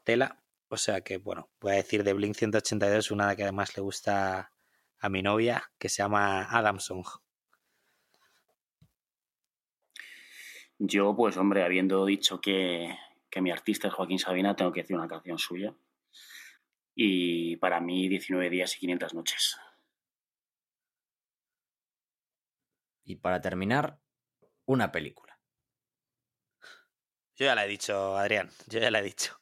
tela. O sea que, bueno, voy a decir de Blink 182 una que además le gusta a mi novia, que se llama Adam Song. Yo, pues, hombre, habiendo dicho que, mi artista es Joaquín Sabina, tengo que decir una canción suya. Y para mí, 19 días y 500 noches. Y para terminar, una película. Yo ya la he dicho, Adrián, yo ya la he dicho.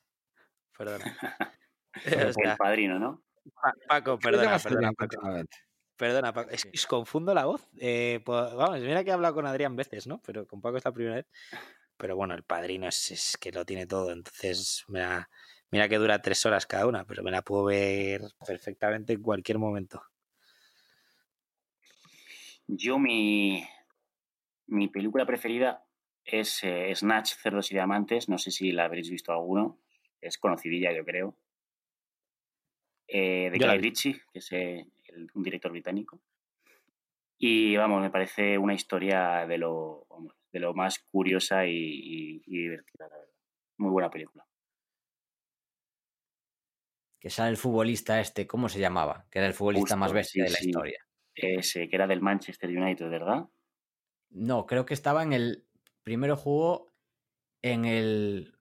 Perdona. [laughs] [laughs] el padrino, ¿no? Paco, perdona, perdona, Paco. Perdona, Paco. Es que confundo la voz. Eh, pues, vamos, mira que he hablado con Adrián veces, ¿no? Pero con Paco es la primera vez. Pero bueno, el padrino es, que lo tiene todo. Entonces, mira, mira que dura tres horas cada una, pero me la puedo ver perfectamente en cualquier momento. Yo, mi, mi película preferida es eh, Snatch, Cerdos y Diamantes. No sé si la habréis visto alguno es conocidilla, yo creo. Eh, de Guy Ritchie, que es eh, un director británico. Y vamos, me parece una historia de lo, de lo más curiosa y, divertida, la verdad. Muy buena película. Que sale el futbolista este, ¿cómo se llamaba? Que era el futbolista más bestia de la historia. Ese, que era del Manchester United, ¿verdad? No, creo que estaba en el. Primero jugó en el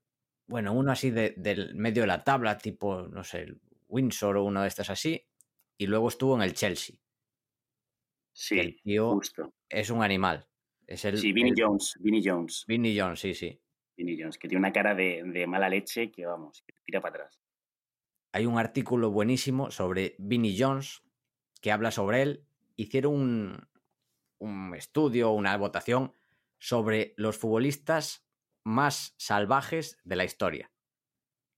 bueno, uno así del medio de la tabla, tipo, no sé, el Windsor o uno de estos así, y luego estuvo en el Chelsea. Sí, el tío justo. es un animal. Es el, sí, Vinnie Jones, Vinnie Jones. Vinnie Jones, sí, sí. Vinnie Jones, que tiene una cara de, mala leche que, vamos, que tira para atrás. Hay un artículo buenísimo sobre Vinnie Jones que habla sobre él. Hicieron un, un estudio, una votación sobre los futbolistas más salvajes de la historia.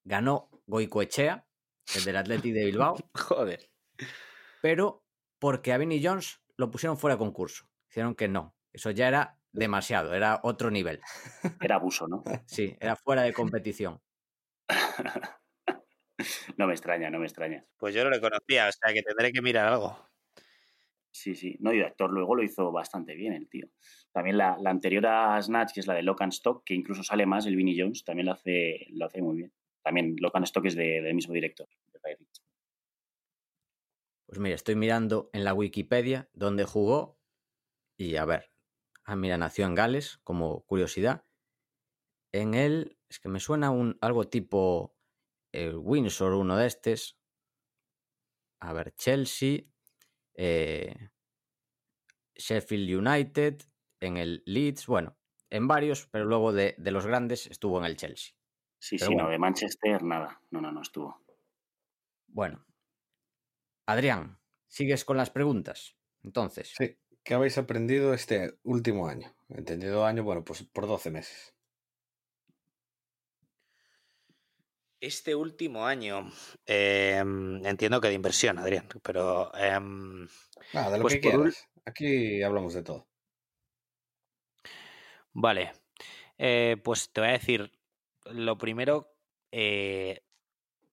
Ganó Goicoechea, el del Athletic de Bilbao. [laughs] Joder. Pero porque a Vinnie Jones lo pusieron fuera de concurso. Hicieron que no. Eso ya era demasiado, era otro nivel. [laughs] Era abuso, ¿no? Sí, era fuera de competición. [laughs] no me extraña, no me extraña. Pues yo no lo conocía, o sea que tendré que mirar algo. Sí, sí. No, y de actor luego lo hizo bastante bien el tío. También la, anterior a Snatch, que es la de Lock and Stock, que incluso sale más, el Vinnie Jones, también lo hace, lo hace muy bien. También Lock and Stock es del mismo director, de Pues mira, estoy mirando en la Wikipedia donde jugó y a ver, ah, mira, nació en Gales, como curiosidad. En él, es que me suena un, algo tipo el Windsor, uno de estos. A ver, Chelsea, eh, Sheffield United, en el Leeds, bueno, en varios, pero luego de, los grandes estuvo en el Chelsea. Sí, sí, no, de Manchester nada, no, no, no estuvo. Bueno, Adrián, ¿sigues con las preguntas? Entonces. Sí, ¿qué habéis aprendido este último año? Entendido año, bueno, pues por 12 meses. Este último año, em, entiendo que de inversión, Adrián, pero... Eh, de lo pues que quieras. Aquí hablamos de todo. Vale, eh, pues te voy a decir, lo primero, eh,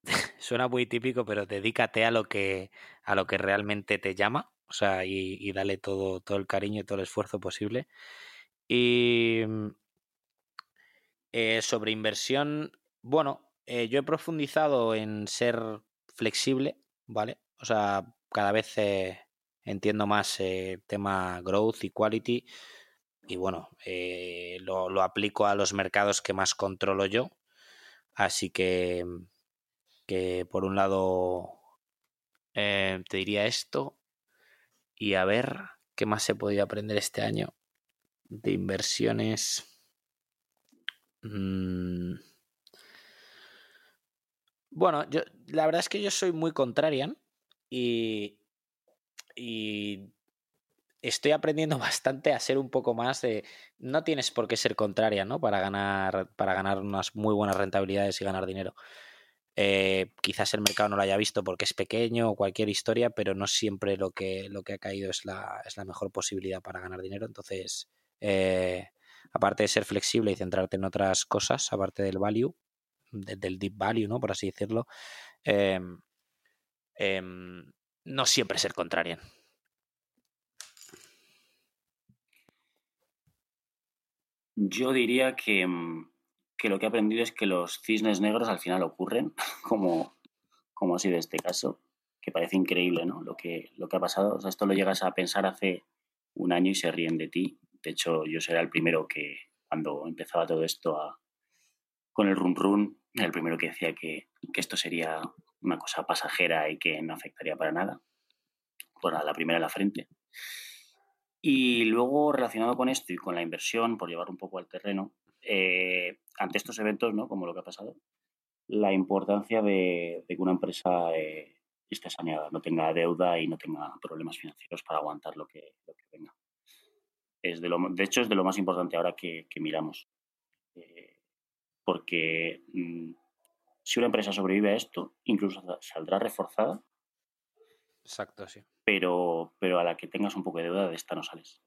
[laughs] suena muy típico, pero dedícate a lo que, a lo que realmente te llama, o sea, y, dale todo, todo el cariño y todo el esfuerzo posible. Y sobre inversión, bueno, eh, yo he profundizado en ser flexible, ¿vale? O sea, cada vez eh, entiendo más eh, tema growth y quality y bueno, lo, lo, aplico a los mercados que más controlo yo. Así que, que por un lado te diría esto y a ver qué más he podido aprender este año de inversiones. Mm, bueno, yo, la verdad es que yo soy muy contrarian y, estoy aprendiendo [laughs] bastante a ser un poco más de. No tienes por qué ser contraria, ¿no? Para ganar, para ganar unas muy buenas rentabilidades y ganar dinero. Eh, quizás el mercado no lo haya visto porque es pequeño o cualquier historia, pero no siempre lo que, lo que ha caído es la, es la mejor posibilidad para ganar dinero. Entonces, eh, aparte de ser flexible y centrarte en otras cosas, aparte del value, del deep value, ¿no? Por así decirlo, em, em, no siempre ser contrarian. Yo diría que, mm, que, lo que he aprendido es que los cisnes negros al final ocurren, [laughs] como, como ha sido este caso, que parece increíble ¿no? lo, que, lo que ha pasado. Esto lo llegas a pensar hace un año y se ríen de ti. De hecho, yo será el primero que cuando empezaba todo esto a, con el run run, el primero que decía que, esto sería una cosa pasajera y que no afectaría para nada. Bueno, la primera en la frente. Y luego, relacionado con esto y con la inversión, por llevar un poco al terreno, eh, ante estos eventos, ¿no? como lo que ha pasado, la importancia de, que una empresa eh, esté saneada, no tenga deuda y no tenga problemas financieros para aguantar lo que, venga. Es de, lo, de hecho, es de lo más importante ahora que, miramos. Porque mm, si una empresa sobrevive a esto, incluso saldrá reforzada. Exacto, sí. Pero, pero a la que tengas un poco de deuda de esta no sales.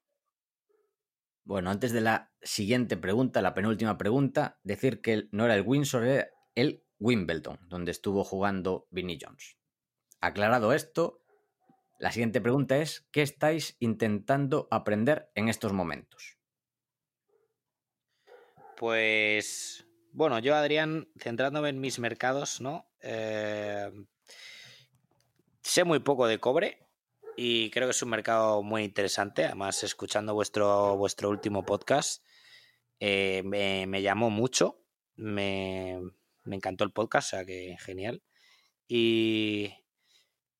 Bueno, antes de la siguiente pregunta, la penúltima pregunta, decir que no era el Windsor, era el Wimbledon, donde estuvo jugando Vinnie Jones. Aclarado esto, la siguiente pregunta es, ¿qué estáis intentando aprender en estos momentos? Pues bueno, yo, Adrián, centrándome en mis mercados, ¿no? Eh, sé muy poco de cobre y creo que es un mercado muy interesante. Además, escuchando vuestro, vuestro último podcast, eh, me, llamó mucho. Me, encantó el podcast, o sea que genial. Y,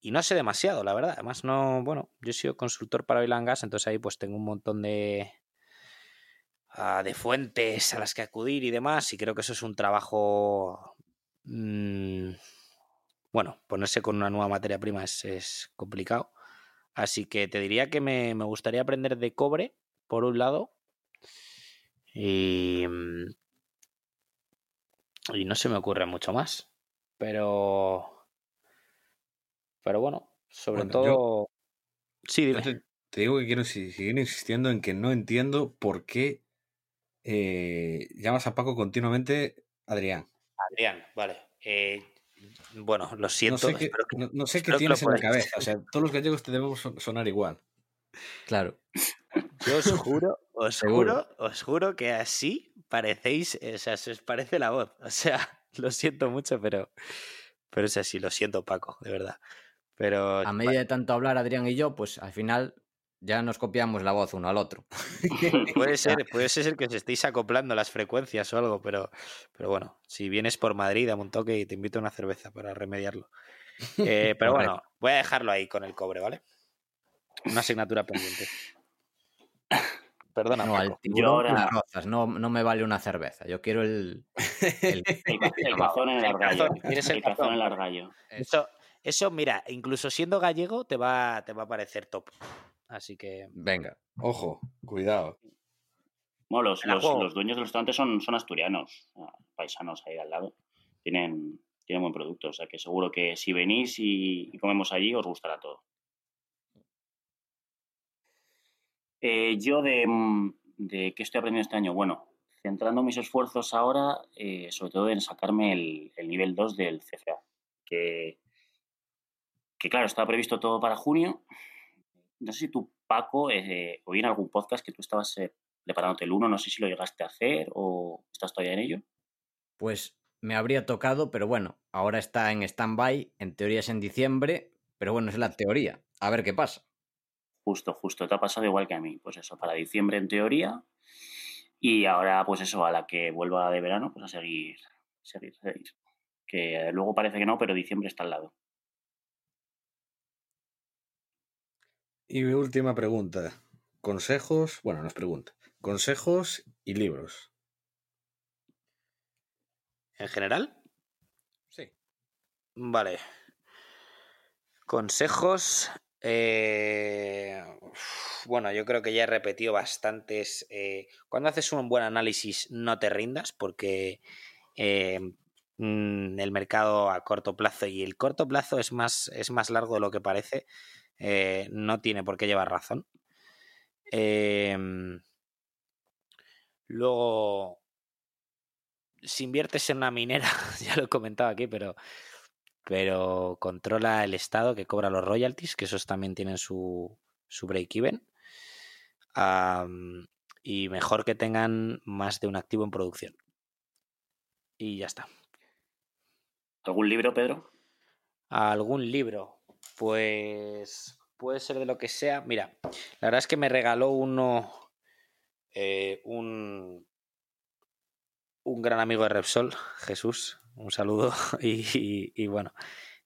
y no sé demasiado, la verdad. Además, no, bueno, yo he sido consultor para Oil Gas, entonces ahí pues tengo un montón de, de fuentes a las que acudir y demás, y creo que eso es un trabajo... Mm, bueno, ponerse con una nueva materia prima es, complicado. Así que te diría que me, gustaría aprender de cobre, por un lado. Y, mm, y no se me ocurre mucho más. Pero. Pero bueno, sobre todo. Sí, dime. Te, digo que quiero seguir insistiendo en que no entiendo por qué eh, llamas a Paco continuamente Adrián. Adrián, vale. Eh, bueno, lo siento. No sé qué, no, sé qué tienes en la cabeza. O sea, todos los gallegos te debemos sonar igual. Claro. Yo os juro, os juro, os juro que así parecéis, o sea, se os parece la voz. O sea, [laughs] lo siento mucho, pero, pero es así, lo siento, Paco, de verdad. Pero. A medida de tanto hablar Adrián y yo, pues al final ya nos copiamos la voz uno al otro. [laughs] puede [laughs] ser, puede ser que os estéis acoplando las frecuencias o algo, pero, pero bueno, si vienes por Madrid, dame un toque y te invito a una cerveza para remediarlo. Eh, [laughs] pero bueno, voy a dejarlo ahí con el cobre, ¿vale? Una asignatura pendiente. [coughs] Perdona. No, al ahora... no, no, me vale una cerveza. Yo quiero el. El, cazón en el argallo. El, cazón en el argallo. Eso, eso, mira, incluso siendo gallego te va, te va a parecer top. Así que. Venga, ojo, cuidado. Bueno, los, los, dueños del restaurante son, son asturianos, paisanos ahí al lado. Tienen, tienen buen producto, o sea que seguro que si venís y, comemos allí os gustará todo. Eh, yo de, de qué estoy aprendiendo este año, bueno, centrando mis esfuerzos ahora, eh, sobre todo en sacarme el, el nivel 2 del CFA, que, que claro, estaba previsto todo para junio, no sé si tú, Paco, eh, oí en algún podcast que tú estabas eh, preparándote el uno, no sé si lo llegaste a hacer o estás todavía en ello. Pues me habría tocado, pero bueno, ahora está en stand-by, en teoría es en diciembre, pero bueno, es la teoría, a ver qué pasa. Justo, justo, te ha pasado igual que a mí, pues eso, para diciembre en teoría, y ahora pues eso, a la que vuelva de verano, pues a seguir, seguir, seguir. Que luego parece que no, pero diciembre está al lado. Y mi última pregunta. Consejos, bueno, no es pregunta. Consejos y libros. ¿En general? Sí. Vale. Consejos. Eh, bueno, yo creo que ya he repetido bastantes. Eh, cuando haces un buen análisis, no te rindas, porque eh, mm, el mercado a corto plazo y el corto plazo es más, es más largo de lo que parece. Eh, no tiene por qué llevar razón. Em, luego, si inviertes en una minera, [laughs] ya lo he comentado aquí, pero, pero controla el Estado que cobra los royalties, que esos también tienen su, su break-even. y mejor que tengan más de un activo en producción. Y ya está. ¿Algún libro, Pedro? Algún libro. Pues puede ser de lo que sea. Mira, la verdad es que me regaló uno, eh, un, un gran amigo de Repsol, Jesús, un saludo. [laughs] Y, bueno,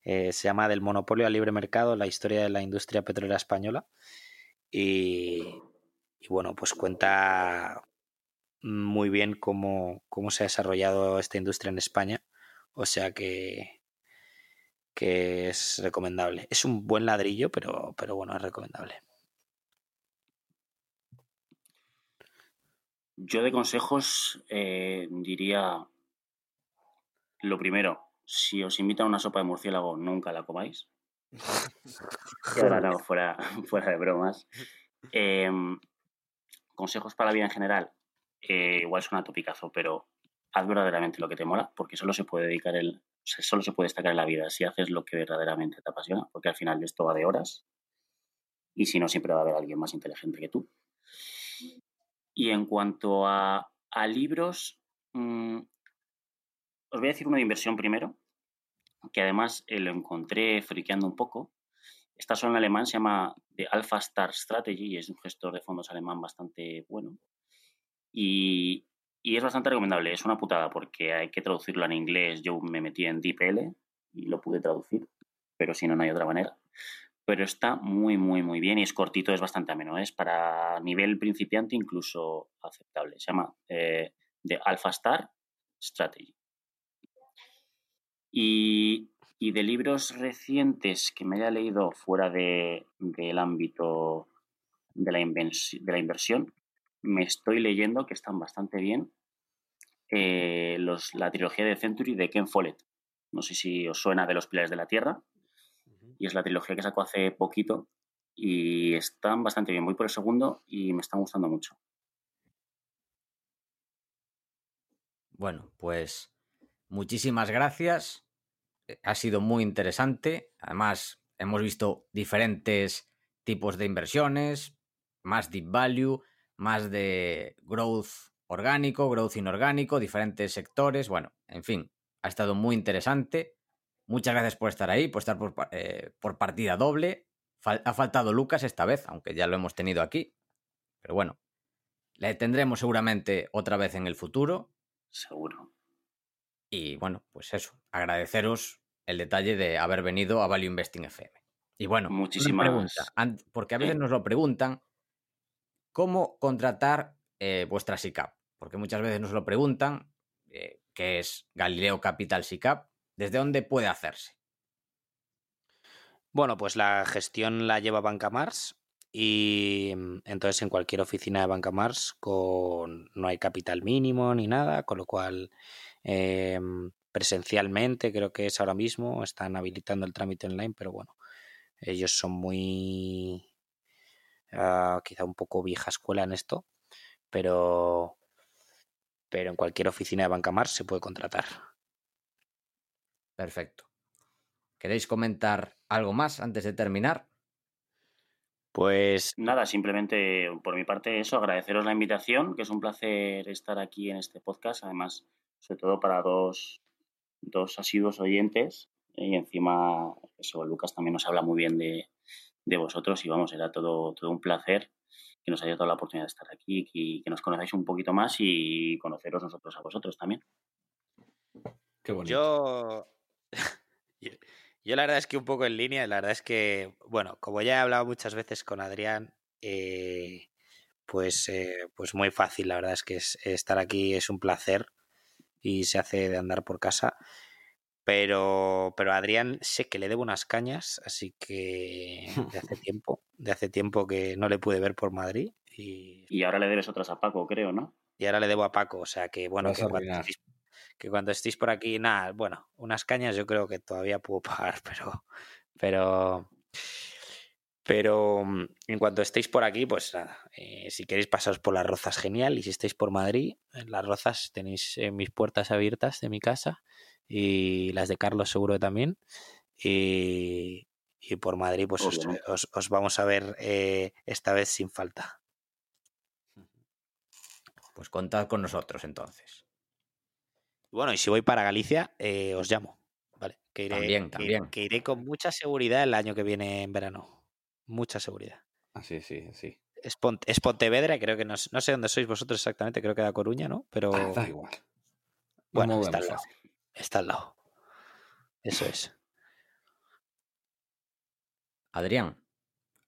eh, se llama Del monopolio al libre mercado, la historia de la industria petrolera española. Y, y bueno, pues cuenta muy bien cómo, cómo se ha desarrollado esta industria en España. O sea que, que es recomendable. Es un buen ladrillo, pero, pero bueno, es recomendable. Yo de consejos eh, diría lo primero, si os invitan a una sopa de murciélago, nunca la comáis. ahora [laughs] fuera, [laughs] fuera de bromas. Em, consejos para la vida en general, eh, igual es una topicazo, pero haz verdaderamente lo que te mola, porque solo se puede dedicar el solo se puede destacar en la vida si haces lo que verdaderamente te apasiona, porque al final esto va de horas y si no, siempre va a haber alguien más inteligente que tú. Y en cuanto a, libros, mm, os voy a decir uno de inversión primero, que además eh, lo encontré friqueando un poco. Está solo en alemán, se llama The Alpha Star Strategy y es un gestor de fondos alemán bastante bueno. Y, y es bastante recomendable, es una putada porque hay que traducirlo en inglés. Yo me metí en DeepL y lo pude traducir, pero si no, no hay otra manera. Pero está muy, muy, muy bien y es cortito, es bastante ameno. Es para nivel principiante incluso aceptable. Se llama eh, The Alpha Star Strategy. Y, y, de libros recientes que me haya leído fuera de, del ámbito de la, de la inversión, me estoy leyendo, que están bastante bien, eh, los, la trilogía de Century de Ken Follett. No sé si os suena de los Pilares de la Tierra. Y es la trilogía que sacó hace poquito. Y están bastante bien. Voy por el segundo y me están gustando mucho. Bueno, pues muchísimas gracias. ha sido muy interesante. Además, hemos visto diferentes tipos de inversiones, más deep value, más de growth orgánico, growth inorgánico, diferentes sectores. Bueno, en fin, ha estado muy interesante. Muchas gracias por estar ahí, por estar por, eh, por partida doble. ha faltado Lucas esta vez, aunque ya lo hemos tenido aquí. Pero bueno, le tendremos seguramente otra vez en el futuro. Seguro. Y bueno, pues eso, agradeceros el detalle de haber venido a Value Investing FM. Y bueno, muchísimas pregunta, porque a veces nos lo preguntan, ¿cómo contratar eh, vuestra SICAP? Porque muchas veces nos lo preguntan, eh, ¿qué es Galileo Capital SICAP? ¿Desde dónde puede hacerse? Bueno, pues la gestión la lleva Banca Mars y mm, entonces en cualquier oficina de Banca Mars con, no hay capital mínimo ni nada, con lo cual em, presencialmente creo que es ahora mismo, están habilitando el trámite online, pero bueno, ellos son muy ah, quizá un poco vieja escuela en esto, pero pero en cualquier oficina de Banca Mars se puede contratar. Perfecto. ¿Queréis comentar algo más antes de terminar? Pues nada, simplemente por mi parte eso, agradeceros la invitación, que es un placer estar aquí en este podcast, además, sobre todo para dos, dos asiduos oyentes y encima eso, Lucas también nos habla muy bien de, de vosotros y vamos, era todo, todo un placer que nos haya dado la oportunidad de estar aquí y que nos conozcáis un poquito más y conoceros nosotros a vosotros también. Qué bonito. Yo... [laughs] Yo la verdad es que un poco en línea, la verdad es que, bueno, como ya he hablado muchas veces con Adrián, eh, pues, eh, pues muy fácil, la verdad es que estar aquí es un placer y se hace de andar por casa. Pero, pero a Adrián sé que le debo unas cañas, así que de hace [laughs] tiempo, de hace tiempo que no le pude ver por Madrid. Y, y ahora le debes otras a Paco, creo, ¿no? Y ahora le debo a Paco, o sea que bueno, que que cuando estéis por aquí, nada, bueno, unas cañas yo creo que todavía puedo pagar, [laughs] pero, pero, pero mm, en cuanto estéis por aquí, pues nada, eh, si queréis pasaros por las rozas, genial, y si estáis por Madrid, en las rozas tenéis eh, mis puertas abiertas de mi casa y las de Carlos seguro también, y, y por Madrid pues os, os, vamos a ver eh, esta vez sin falta. Pues contad con nosotros entonces. Bueno, y si voy para Galicia, eh, os llamo. Vale. Que iré, también, también. Que, iré con mucha seguridad el año que viene en verano. Mucha seguridad. Así, sí, sí. Es, Pontevedra, creo que no, no, sé dónde sois vosotros exactamente, creo que da Coruña, ¿no? Pero. Ah, da igual. bueno, está lado. Está al lado. Eso es. Adrián,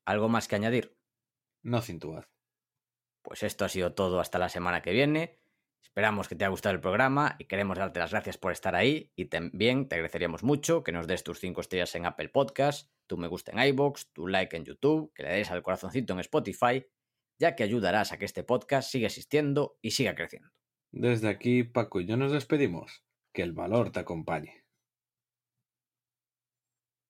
¿algo más que añadir? No, sin duda. Pues esto ha sido todo hasta la semana que viene. Esperamos que te haya gustado el programa y queremos darte las gracias por estar ahí y también te agradeceríamos mucho que nos des tus 5 estrellas en Apple Podcast, tu me gusta en iBox, tu like en YouTube, que le des al corazoncito en Spotify, ya que ayudarás a que este podcast siga existiendo y siga creciendo. Desde aquí, Paco y yo nos despedimos. Que el valor te acompañe.